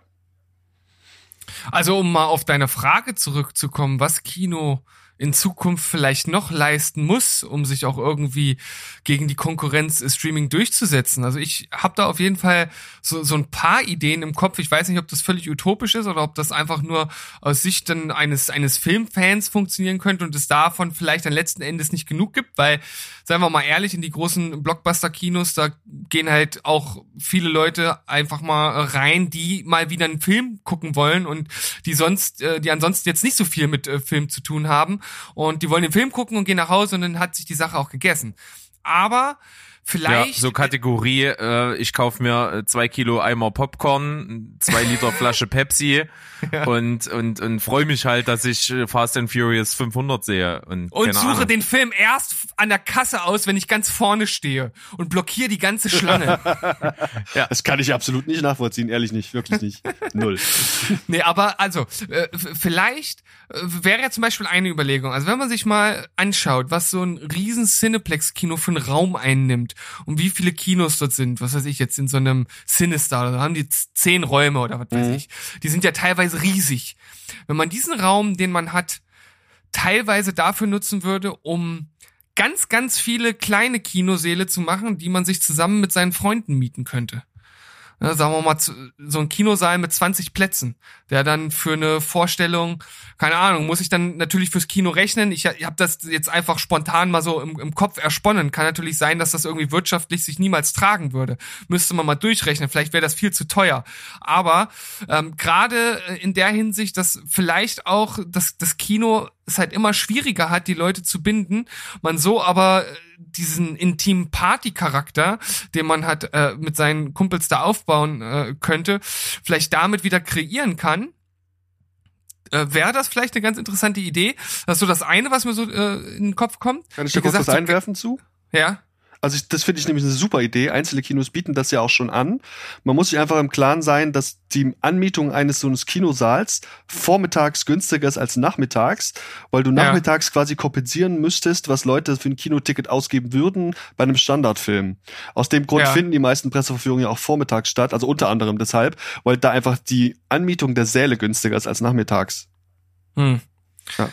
Also um mal auf deine Frage zurückzukommen, was Kino in Zukunft vielleicht noch leisten muss, um sich auch irgendwie gegen die Konkurrenz äh, Streaming durchzusetzen. Also ich habe da auf jeden Fall so, so ein paar Ideen im Kopf. Ich weiß nicht, ob das völlig utopisch ist oder ob das einfach nur aus Sicht dann eines, eines Filmfans funktionieren könnte und es davon vielleicht dann letzten Endes nicht genug gibt, weil, seien wir mal ehrlich, in die großen Blockbuster-Kinos, da gehen halt auch viele Leute einfach mal rein, die mal wieder einen Film gucken wollen und die sonst, äh, die ansonsten jetzt nicht so viel mit äh, Film zu tun haben und die wollen den Film gucken und gehen nach Hause und dann hat sich die Sache auch gegessen. Aber vielleicht
Ja, so Kategorie, äh, ich kauf mir äh, zwei Kilo Eimer Popcorn, zwei Liter Flasche Pepsi und, und, und freue mich halt, dass ich äh, Fast and Furious 500 sehe. Und,
und suche
Ahnung.
den Film erst an der Kasse aus, wenn ich ganz vorne stehe und blockiere die ganze Schlange.
Das kann ich absolut nicht nachvollziehen, ehrlich nicht, wirklich nicht. Null.
Nee, aber also, äh, vielleicht äh, wäre ja zum Beispiel eine Überlegung. Also wenn man sich mal anschaut, was so ein riesen Cineplex-Kino für einen Raum einnimmt und wie viele Kinos dort sind, was weiß ich jetzt in so einem Cinestar, da haben die zehn Räume oder was weiß ich. Die sind ja teilweise riesig. Wenn man diesen Raum, den man hat, teilweise dafür nutzen würde, um ganz, ganz viele kleine Kinosäle zu machen, die man sich zusammen mit seinen Freunden mieten könnte. Ja, sagen wir mal, so ein Kinosaal mit 20 Plätzen, der dann für eine Vorstellung, keine Ahnung, muss ich dann natürlich fürs Kino rechnen. Ich, ich habe das jetzt einfach spontan mal so im, im Kopf ersponnen. Kann natürlich sein, dass das irgendwie wirtschaftlich sich niemals tragen würde. Müsste man mal durchrechnen. Vielleicht wäre das viel zu teuer. Aber ähm, gerade in der Hinsicht, dass vielleicht auch das, das Kino es halt immer schwieriger hat, die Leute zu binden, man so aber äh, diesen intimen Party-Charakter, den man hat äh, mit seinen Kumpels da aufbauen äh, könnte, vielleicht damit wieder kreieren kann. Äh, Wäre das vielleicht eine ganz interessante Idee? Das ist so das eine, was mir so äh, in den Kopf kommt.
Kann ich da kurz
gesagt,
was
so-
einwerfen zu?
Ja.
Also ich, das finde ich nämlich eine super Idee. Einzelne Kinos bieten das ja auch schon an. Man muss sich einfach im Klaren sein, dass die Anmietung eines so eines Kinosaals vormittags günstiger ist als nachmittags, weil du
Ja.
nachmittags quasi kompensieren müsstest, was Leute für ein Kinoticket ausgeben würden bei einem Standardfilm. Aus dem Grund
Ja.
finden die meisten Presseverführungen ja auch vormittags statt, also unter anderem deshalb, weil da einfach die Anmietung der Säle günstiger ist als nachmittags.
Hm.
Ja.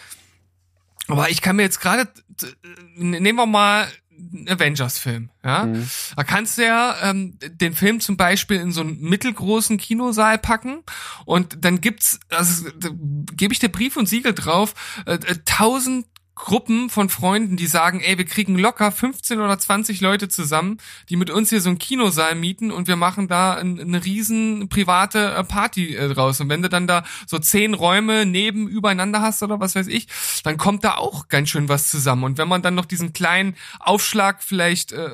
Aber ich kann mir jetzt gerade, nehmen wir mal Avengers-Film, ja.
Mhm.
Da kannst du ja ähm, den Film zum Beispiel in so einen mittelgroßen Kinosaal packen und dann gibt's, also gebe ich dir Brief und Siegel drauf, äh, äh, tausend Gruppen von Freunden, die sagen, ey, wir kriegen locker 15 oder 20 Leute zusammen, die mit uns hier so einen Kinosaal mieten und wir machen da ein, eine riesen private äh, Party äh, draus. Und wenn du dann da so zehn Räume neben übereinander hast oder was weiß ich, dann kommt da auch ganz schön was zusammen. Und wenn man dann noch diesen kleinen Aufschlag vielleicht äh,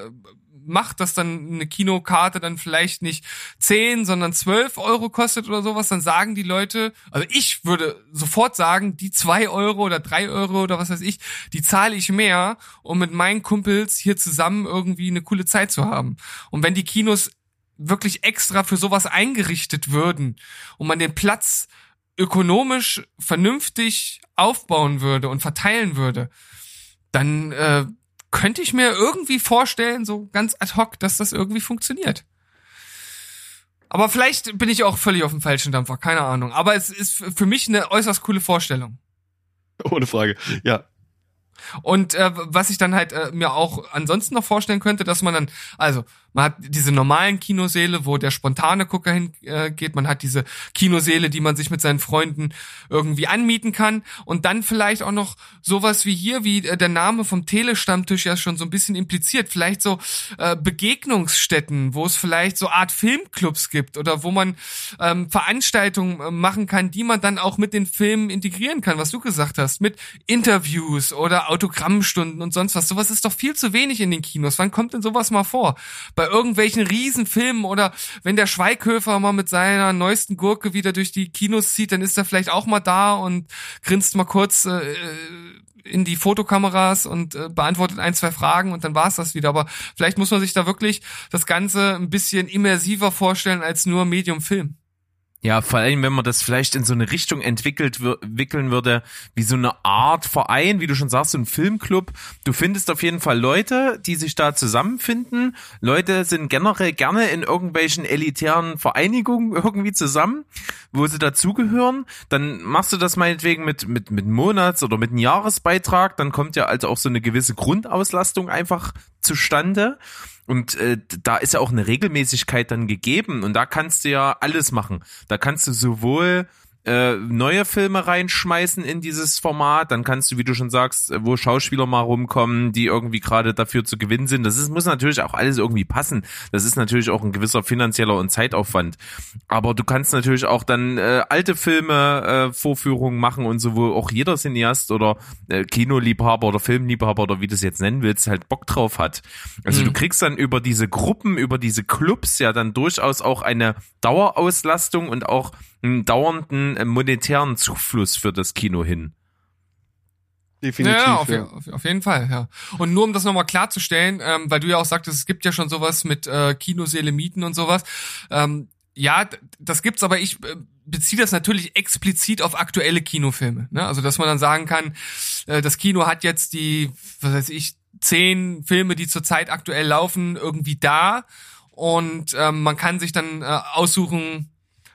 macht, dass dann eine Kinokarte dann vielleicht nicht 10, sondern 12 Euro kostet oder sowas, dann sagen die Leute, also ich würde sofort sagen, die 2 Euro oder 3 Euro oder was weiß ich, die zahle ich mehr, um mit meinen Kumpels hier zusammen irgendwie eine coole Zeit zu haben. Und wenn die Kinos wirklich extra für sowas eingerichtet würden und man den Platz ökonomisch vernünftig aufbauen würde und verteilen würde, dann äh, könnte ich mir irgendwie vorstellen, so ganz ad hoc, dass das irgendwie funktioniert. Aber vielleicht bin ich auch völlig auf dem falschen Dampfer, keine Ahnung. Aber es ist für mich eine äußerst coole Vorstellung.
Ohne Frage. Ja.
Und äh, was ich dann halt äh, mir auch ansonsten noch vorstellen könnte, dass man dann, also man hat diese normalen Kinosäle, wo der spontane Gucker hingeht, äh, man hat diese Kinosäle, die man sich mit seinen Freunden irgendwie anmieten kann und dann vielleicht auch noch sowas wie hier, wie äh, der Name vom Telestammtisch ja schon so ein bisschen impliziert, vielleicht so äh, Begegnungsstätten, wo es vielleicht so Art Filmclubs gibt oder wo man ähm, Veranstaltungen äh, machen kann, die man dann auch mit den Filmen integrieren kann, was du gesagt hast, mit Interviews oder Autogrammstunden und sonst was. Sowas ist doch viel zu wenig in den Kinos. Wann kommt denn sowas mal vor? Bei irgendwelchen Riesenfilmen oder wenn der Schweighöfer mal mit seiner neuesten Gurke wieder durch die Kinos zieht, dann ist er vielleicht auch mal da und grinst mal kurz äh, in die Fotokameras und äh, beantwortet ein, zwei Fragen und dann war's das wieder. Aber vielleicht muss man sich da wirklich das Ganze ein bisschen immersiver vorstellen als nur Medium Film.
Ja, vor allem, wenn man das vielleicht in so eine Richtung entwickelt, wür- wickeln würde, wie so eine Art Verein, wie du schon sagst, so ein Filmclub. Du findest auf jeden Fall Leute, die sich da zusammenfinden. Leute sind generell gerne in irgendwelchen elitären Vereinigungen irgendwie zusammen, wo sie dazugehören. Dann machst du das meinetwegen mit, mit, mit Monats- oder mit einem Jahresbeitrag. Dann kommt ja also auch so eine gewisse Grundauslastung einfach zustande. Und äh, da ist ja auch eine Regelmäßigkeit dann gegeben und da kannst du ja alles machen. Da kannst du sowohl äh, neue Filme reinschmeißen in dieses Format, dann kannst du, wie du schon sagst, äh, wo Schauspieler mal rumkommen, die irgendwie gerade dafür zu gewinnen sind. Das ist, muss natürlich auch alles irgendwie passen. Das ist natürlich auch ein gewisser finanzieller und Zeitaufwand. Aber du kannst natürlich auch dann äh, alte Filme äh, Vorführungen machen und so, wo auch jeder Cineast oder äh, Kinoliebhaber oder Filmliebhaber oder wie du es jetzt nennen willst, halt Bock drauf hat. Also
Mhm.
du kriegst dann über diese Gruppen, über diese Clubs ja dann durchaus auch eine Dauerauslastung und auch einen dauernden äh, monetären Zufluss für das Kino hin.
Definitiv.
ja, auf,
ja.
auf, jeden Fall, ja. Und nur um das nochmal klarzustellen, ähm, weil du ja auch sagtest, es gibt ja schon sowas mit äh, Kinoseele mieten und sowas. Ähm, ja, das gibt's, aber ich äh, beziehe das natürlich explizit auf aktuelle Kinofilme. Ne? Also, dass man dann sagen kann, äh, das Kino hat jetzt die, was weiß ich, zehn Filme, die zurzeit aktuell laufen, irgendwie da. Und ähm, man kann sich dann äh, aussuchen,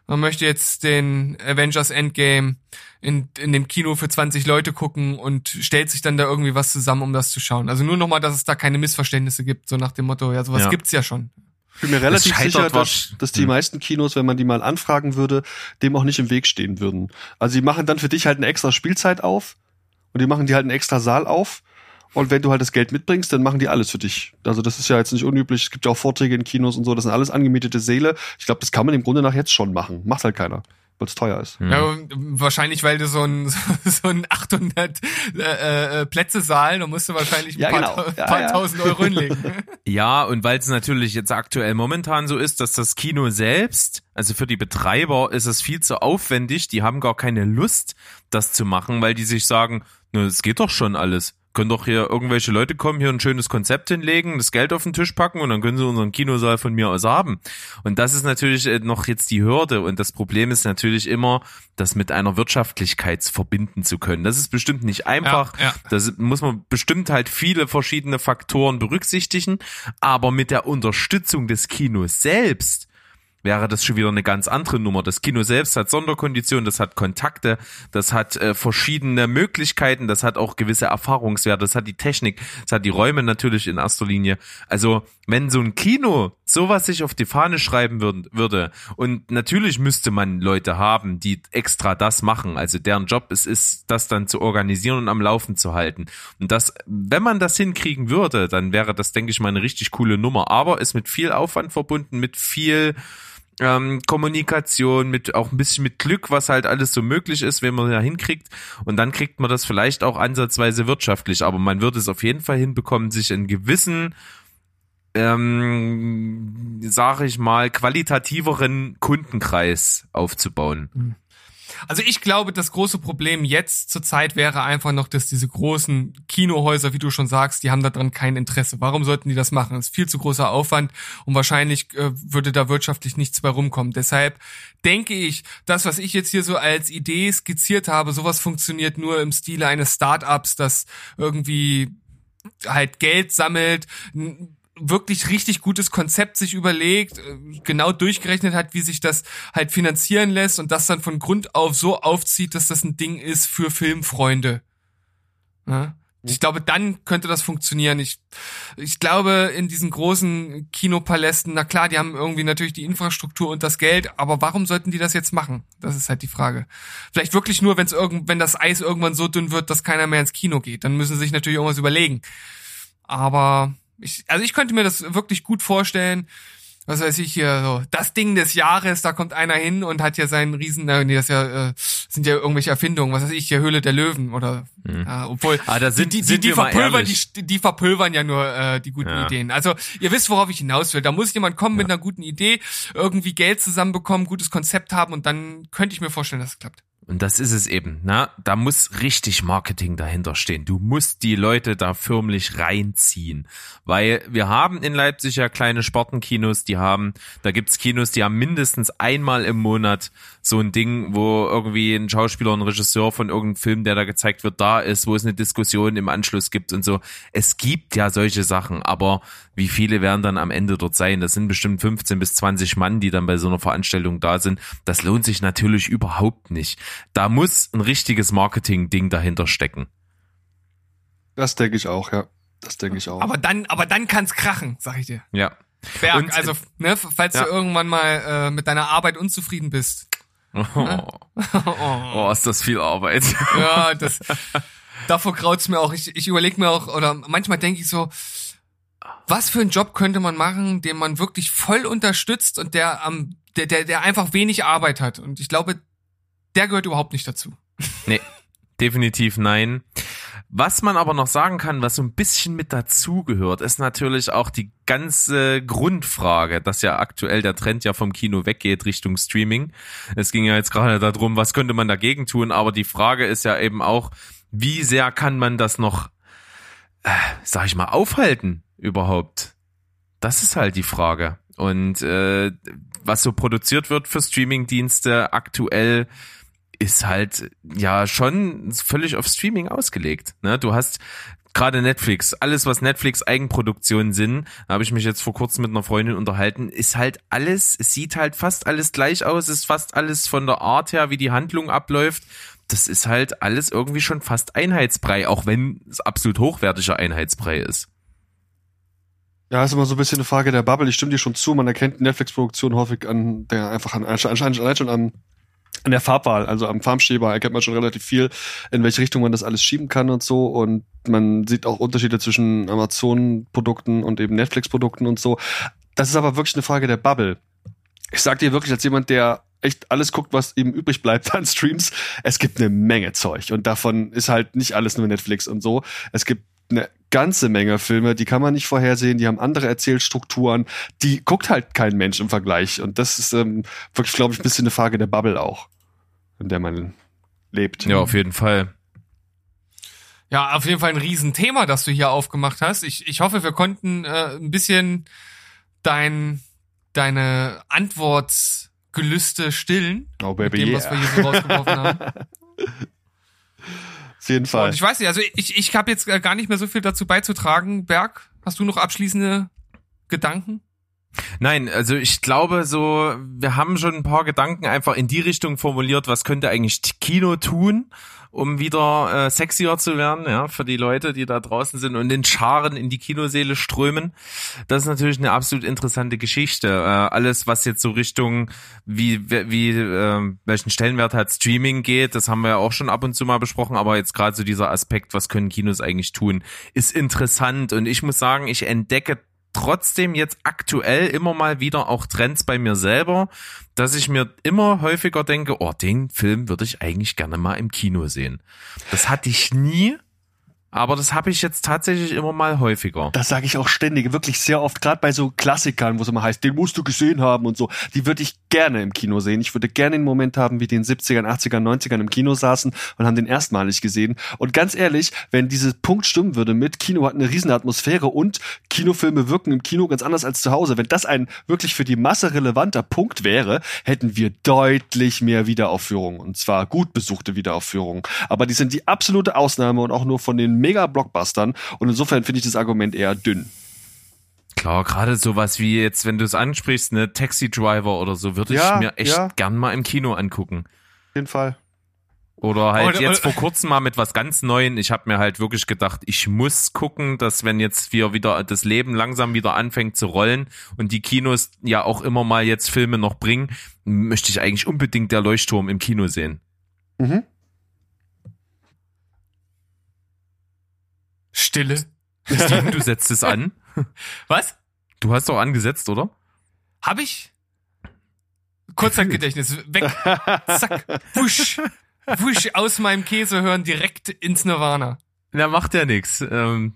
man möchte jetzt den Avengers Endgame in, in dem Kino für 20 Leute gucken und stellt sich dann da irgendwie was zusammen, um das zu schauen. Also nur nochmal, dass es da keine Missverständnisse gibt, so nach dem Motto, ja, sowas
Ja.
gibt's ja schon.
Ich bin mir relativ sicher, dass, dass die
Hm.
meisten Kinos, wenn man die mal anfragen würde, dem auch nicht im Weg stehen würden. Also die machen dann für dich halt eine extra Spielzeit auf und die machen dir halt einen extra Saal auf. Und wenn du halt das Geld mitbringst, dann machen die alles für dich. Also das ist ja jetzt nicht unüblich. Es gibt ja auch Vorträge in Kinos und so. Das sind alles angemietete Säle. Ich glaube, das kann man im Grunde nach jetzt schon machen. Macht halt keiner, weil es teuer ist.
Mhm.
Ja, und wahrscheinlich, weil du so ein, so ein 800 äh, äh, Plätze Saal, da musst du wahrscheinlich ein
Ja,
paar,
genau. Ja,
paar
ja.
tausend Euro hinlegen.
Ja, und weil es natürlich jetzt aktuell momentan so ist, dass das Kino selbst, also für die Betreiber ist es viel zu aufwendig, die haben gar keine Lust, das zu machen, weil die sich sagen, es geht doch schon alles. Können doch hier irgendwelche Leute kommen, hier ein schönes Konzept hinlegen, das Geld auf den Tisch packen und dann können sie unseren Kinosaal von mir aus haben. Und das ist natürlich äh, noch jetzt die Hürde und das Problem ist natürlich immer, das mit einer Wirtschaftlichkeit verbinden zu können. Das ist bestimmt nicht einfach.
Ja, ja.
Das muss man bestimmt halt viele verschiedene Faktoren berücksichtigen, aber mit der Unterstützung des Kinos selbst wäre das schon wieder eine ganz andere Nummer. Das Kino selbst hat Sonderkonditionen, das hat Kontakte, das hat äh, verschiedene Möglichkeiten, das hat auch gewisse Erfahrungswerte, das hat die Technik, das hat die Räume natürlich in erster Linie. Also wenn so ein Kino sowas sich auf die Fahne schreiben würd, würde und natürlich müsste man Leute haben, die extra das machen, also deren Job es ist, das dann zu organisieren und am Laufen zu halten. Und das, wenn man das hinkriegen würde, dann wäre das, denke ich mal, eine richtig coole Nummer, aber ist mit viel Aufwand verbunden, mit viel ähm, Kommunikation, mit auch ein bisschen mit Glück, was halt alles so möglich ist, wenn man da hinkriegt. Und dann kriegt man das vielleicht auch ansatzweise wirtschaftlich. Aber man wird es auf jeden Fall hinbekommen, sich einen gewissen, ähm, sage ich mal, qualitativeren Kundenkreis aufzubauen.
Also ich glaube, das große Problem jetzt zur Zeit wäre einfach noch, dass diese großen Kinohäuser, wie du schon sagst, die haben daran kein Interesse. Warum sollten die das machen? Das ist viel zu großer Aufwand und wahrscheinlich äh, würde da wirtschaftlich nichts bei rumkommen. Deshalb denke ich, das, was ich jetzt hier so als Idee skizziert habe, sowas funktioniert nur im Stile eines Startups, das irgendwie halt Geld sammelt, wirklich richtig gutes Konzept sich überlegt, äh, genau durchgerechnet hat, wie sich das halt finanzieren lässt und das dann von Grund auf so aufzieht, dass das ein Ding ist für Filmfreunde. Ja? Ich glaube, dann könnte das funktionieren. Ich, ich glaube, in diesen großen Kinopalästen, na klar, die haben irgendwie natürlich die Infrastruktur und das Geld, aber warum sollten die das jetzt machen? Das ist halt die Frage. Vielleicht wirklich nur, wenn's irgend, wenn das Eis irgendwann so dünn wird, dass keiner mehr ins Kino geht. Dann müssen sie sich natürlich irgendwas überlegen. Aber ich, also ich könnte mir das wirklich gut vorstellen. Was weiß ich hier, so, das Ding des Jahres, da kommt einer hin und hat ja seinen riesen, nee, das ist ja, äh, sind ja irgendwelche Erfindungen, was weiß ich, hier Höhle der Löwen oder, ja, obwohl,
Ah, da sind-
die, die,
sind
die,
mal
verpulvern, die, die verpulvern ja nur äh, die guten
Ja.
Ideen. Also ihr wisst, worauf ich hinaus will. Da muss jemand kommen mit einer guten Idee, irgendwie Geld zusammenbekommen, gutes Konzept haben und dann könnte ich mir vorstellen, dass es klappt.
Und das ist es eben, ne? Da muss richtig Marketing dahinter stehen. Du musst die Leute da förmlich reinziehen. Weil wir haben in Leipzig ja kleine Sportenkinos, die haben, da gibt's Kinos, die haben mindestens einmal im Monat so ein Ding, wo irgendwie ein Schauspieler, ein Regisseur von irgendeinem Film, der da gezeigt wird, da ist, wo es eine Diskussion im Anschluss gibt und so. Es gibt ja solche Sachen, aber wie viele werden dann am Ende dort sein? Das sind bestimmt 15 bis 20 Mann, die dann bei so einer Veranstaltung da sind. Das lohnt sich natürlich überhaupt nicht. Da muss ein richtiges Marketing-Ding dahinter stecken.
Das denke ich auch, ja. Das denke ich auch.
Aber dann, aber dann kann's krachen, sag ich dir.
Ja.
Berg,
Und-
also, ne, falls
Ja.
du irgendwann mal äh, mit deiner Arbeit unzufrieden bist.
Oh, oh ist das viel Arbeit.
Ja, das, davor graut's mir auch. Ich, ich überlege mir auch, oder manchmal denke ich so, was für einen Job könnte man machen, den man wirklich voll unterstützt und der am, der, der, der einfach wenig Arbeit hat. Und ich glaube, der gehört überhaupt nicht dazu.
Nee, definitiv nein. Was man aber noch sagen kann, was so ein bisschen mit dazugehört, ist natürlich auch die ganze Grundfrage, dass ja aktuell der Trend ja vom Kino weggeht Richtung Streaming. Es ging ja jetzt gerade darum, was könnte man dagegen tun, aber die Frage ist ja eben auch, wie sehr kann man das noch, äh, sag ich mal, aufhalten überhaupt? Das ist halt die Frage. Und äh, was so produziert wird für Streamingdienste aktuell, ist halt ja schon völlig auf Streaming ausgelegt. Ne? Du hast gerade Netflix, alles was Netflix Eigenproduktionen sind, da habe ich mich jetzt vor kurzem mit einer Freundin unterhalten, ist halt alles, es sieht halt fast alles gleich aus, ist fast alles von der Art her, wie die Handlung abläuft. Das ist halt alles irgendwie schon fast Einheitsbrei, auch wenn es absolut hochwertiger Einheitsbrei ist.
Ja, ist immer so ein bisschen eine Frage der Bubble. Ich stimme dir schon zu. Man erkennt Netflix-Produktion häufig an der einfach an allein schon an an der Farbwahl, also am Farbschieber erkennt man schon relativ viel, in welche Richtung man das alles schieben kann und so. Und man sieht auch Unterschiede zwischen Amazon-Produkten und eben Netflix-Produkten und so. Das ist aber wirklich eine Frage der Bubble. Ich sag dir wirklich als jemand, der echt alles guckt, was ihm übrig bleibt an Streams, es gibt eine Menge Zeug. Und davon ist halt nicht alles nur Netflix und so. Es gibt eine ganze Menge Filme, die kann man nicht vorhersehen, die haben andere Erzählstrukturen, die guckt halt kein Mensch im Vergleich. Und das ist ähm, wirklich, glaube ich, ein bisschen eine Frage der Bubble auch, in der man lebt.
Ja, auf jeden Fall.
Ja, auf jeden Fall ein Riesenthema, das du hier aufgemacht hast. Ich, ich hoffe, wir konnten äh, ein bisschen dein, deine Antwortgelüste stillen.
Oh,
mit
Baby,
dem,
yeah.
was wir hier so rausgeworfen haben.
Auf jeden Fall.
Und ich weiß nicht, also ich, ich habe jetzt äh, gar nicht mehr so viel dazu beizutragen. Berg, hast du noch abschließende Gedanken?
Nein, also ich glaube so, wir haben schon ein paar Gedanken einfach in die Richtung formuliert, was könnte eigentlich Kino tun, um wieder äh, sexier zu werden, ja, für die Leute, die da draußen sind und in Scharen in die Kinoseele strömen. Das ist natürlich eine absolut interessante Geschichte. Äh, alles, was jetzt so Richtung, wie, wie äh, welchen Stellenwert hat Streaming geht, das haben wir ja auch schon ab und zu mal besprochen, aber jetzt gerade so dieser Aspekt, was können Kinos eigentlich tun, ist interessant und ich muss sagen, ich entdecke trotzdem jetzt aktuell immer mal wieder auch Trends bei mir selber, dass ich mir immer häufiger denke, oh, den Film würde ich eigentlich gerne mal im Kino sehen. Das hatte ich nie, aber das habe ich jetzt tatsächlich immer mal häufiger.
Das sage ich auch ständig, wirklich sehr oft, gerade bei so Klassikern, wo es immer heißt, den musst du gesehen haben und so. Die würde ich gerne im Kino sehen. Ich würde gerne einen Moment haben, wie die in 70ern, 80ern, 90ern im Kino saßen und haben den erstmalig gesehen. Und ganz ehrlich, wenn diese Punkt stimmen würde mit, Kino hat eine riesen Atmosphäre und Kinofilme wirken im Kino ganz anders als zu Hause. Wenn das ein wirklich für die Masse relevanter Punkt wäre, hätten wir deutlich mehr Wiederaufführungen. Und zwar gut besuchte Wiederaufführungen. Aber die sind die absolute Ausnahme und auch nur von den Mega-Blockbustern. Und insofern finde ich das Argument eher dünn.
Klar, gerade sowas wie jetzt, wenn du es ansprichst, ne Taxi Driver oder so, würde
Ja,
ich mir echt
ja.
gern mal im Kino angucken.
Auf jeden Fall.
Oder halt jetzt
und-
vor kurzem mal mit was ganz Neuen. Ich habe mir halt wirklich gedacht, ich muss gucken, dass wenn jetzt wir wieder das Leben langsam wieder anfängt zu rollen und die Kinos ja auch immer mal jetzt Filme noch bringen, möchte ich eigentlich unbedingt der Leuchtturm im Kino sehen.
Mhm.
Stille.
Steven, du setzt es an.
Was?
Du hast doch angesetzt, oder?
Hab ich? Kurzzeitgedächtnis. Weg. Zack. Wusch. Wusch aus meinem Käse hören direkt ins Nirvana.
Na, macht ja nix. Ähm,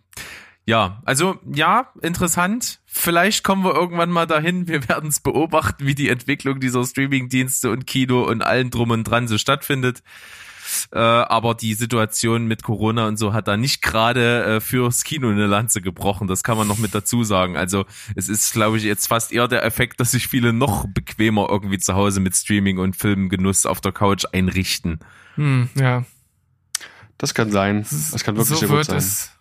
ja, also ja, interessant. Vielleicht kommen wir irgendwann mal dahin. Wir werden es beobachten, wie die Entwicklung dieser Streamingdienste und Kino und allen drum und dran so stattfindet. Äh, aber die Situation mit Corona und so hat da nicht gerade äh, fürs Kino eine Lanze gebrochen. Das kann man noch mit dazu sagen. Also es ist, glaube ich, jetzt fast eher der Effekt, dass sich viele noch bequemer irgendwie zu Hause mit Streaming und Filmgenuss auf der Couch einrichten.
Hm, ja.
Das kann sein. Das kann wirklich
so
sehr gut
wird
sein.
es.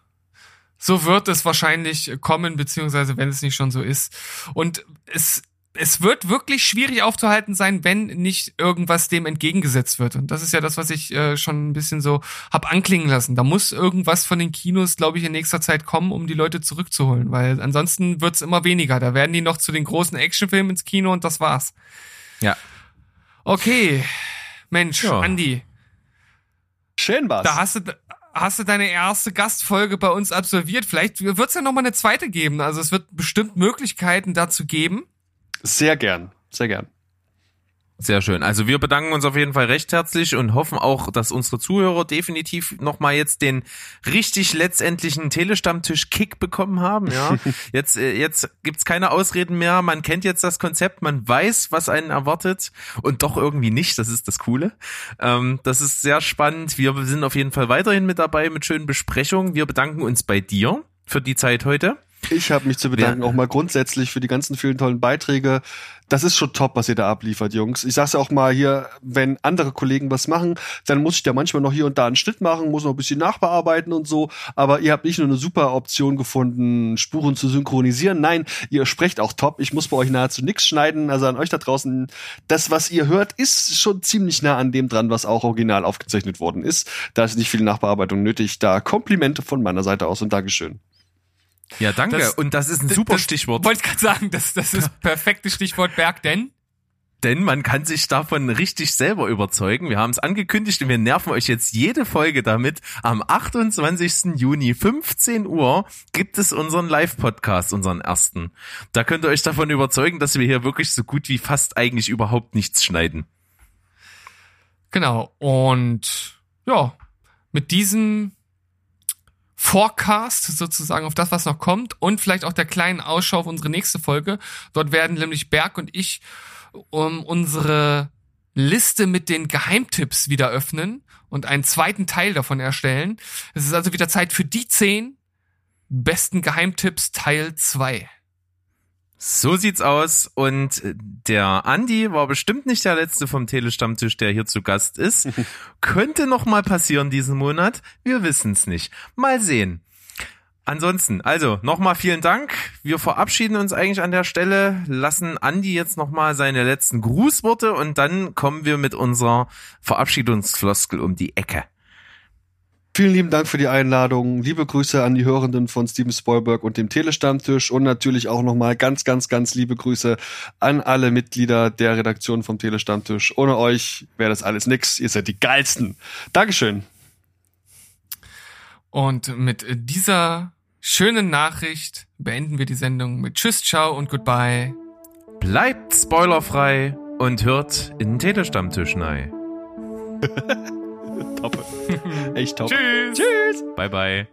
So wird es wahrscheinlich kommen, beziehungsweise wenn es nicht schon so ist. Und es, es wird wirklich schwierig aufzuhalten sein, wenn nicht irgendwas dem entgegengesetzt wird. Und das ist ja das, was ich äh, schon ein bisschen so hab anklingen lassen. Da muss irgendwas von den Kinos, glaube ich, in nächster Zeit kommen, um die Leute zurückzuholen, weil ansonsten wird's immer weniger. Da werden die noch zu den großen Actionfilmen ins Kino und das war's.
Ja.
Okay, Mensch,
Ja.
Andi,
Schön war's.
da hast du, hast du deine erste Gastfolge bei uns absolviert. Vielleicht wird's ja noch mal eine zweite geben. Also es wird bestimmt Möglichkeiten dazu geben.
Sehr gern. Sehr gern.
Sehr schön. Also wir bedanken uns auf jeden Fall recht herzlich und hoffen auch, dass unsere Zuhörer definitiv nochmal jetzt den richtig letztendlichen Telestammtisch-Kick bekommen haben. Ja, jetzt äh, jetzt gibt's keine Ausreden mehr. Man kennt jetzt das Konzept, man weiß, was einen erwartet und doch irgendwie nicht. Das ist das Coole. Ähm, das ist sehr spannend. Wir sind auf jeden Fall weiterhin mit dabei mit schönen Besprechungen. Wir bedanken uns bei dir für die Zeit heute.
Ich habe mich zu bedanken,
Ja.
auch mal grundsätzlich für die ganzen vielen tollen Beiträge. Das ist schon top, was ihr da abliefert, Jungs. Ich sag's ja auch mal hier, wenn andere Kollegen was machen, dann muss ich da manchmal noch hier und da einen Schnitt machen, muss noch ein bisschen nachbearbeiten und so. Aber ihr habt nicht nur eine super Option gefunden, Spuren zu synchronisieren. Nein, ihr sprecht auch top. Ich muss bei euch nahezu nichts schneiden. Also an euch da draußen, das, was ihr hört, ist schon ziemlich nah an dem dran, was auch original aufgezeichnet worden ist. Da ist nicht viel Nachbearbeitung nötig. Da Komplimente von meiner Seite aus und Dankeschön.
Ja, danke.
Das-
und das ist ein super
das,
Stichwort.
Wollte ich gerade sagen, das, das ist perfektes Stichwort Berg, denn
Denn man kann sich davon richtig selber überzeugen. Wir haben es angekündigt und wir nerven euch jetzt jede Folge damit. Am 28. Juni, 15 Uhr, gibt es unseren Live-Podcast, unseren ersten. Da könnt ihr euch davon überzeugen, dass wir hier wirklich so gut wie fast eigentlich überhaupt nichts schneiden.
genau. Und ja, mit diesem Forecast sozusagen auf das, was noch kommt und vielleicht auch der kleinen Ausschau auf unsere nächste Folge. Dort werden nämlich Berg und ich um unsere Liste mit den Geheimtipps wieder öffnen und einen zweiten Teil davon erstellen. Es ist also wieder Zeit für die zehn besten Geheimtipps Teil 2.
So sieht's aus. Und der Andi war bestimmt nicht der letzte vom Telestammtisch, der hier zu Gast ist. Könnte noch mal passieren diesen Monat. Wir wissen's nicht. Mal sehen. Ansonsten, also nochmal vielen Dank. Wir verabschieden uns eigentlich an der Stelle, lassen Andi jetzt nochmal seine letzten Grußworte und dann kommen wir mit unserer Verabschiedungsfloskel um die Ecke.
Vielen lieben Dank für die Einladung. Liebe Grüße an die Hörenden von Steven Spoilberg und dem Telestammtisch und natürlich auch nochmal ganz, ganz, ganz liebe Grüße an alle Mitglieder der Redaktion vom Telestammtisch. Ohne euch wäre das alles nix. Ihr seid die geilsten. Dankeschön.
Und mit dieser schönen Nachricht beenden wir die Sendung mit Tschüss, Ciao und Goodbye.
Bleibt spoilerfrei und hört in den Telestammtisch rein.
top. Echt top.
Tschüss.
Tschüss.
Bye bye.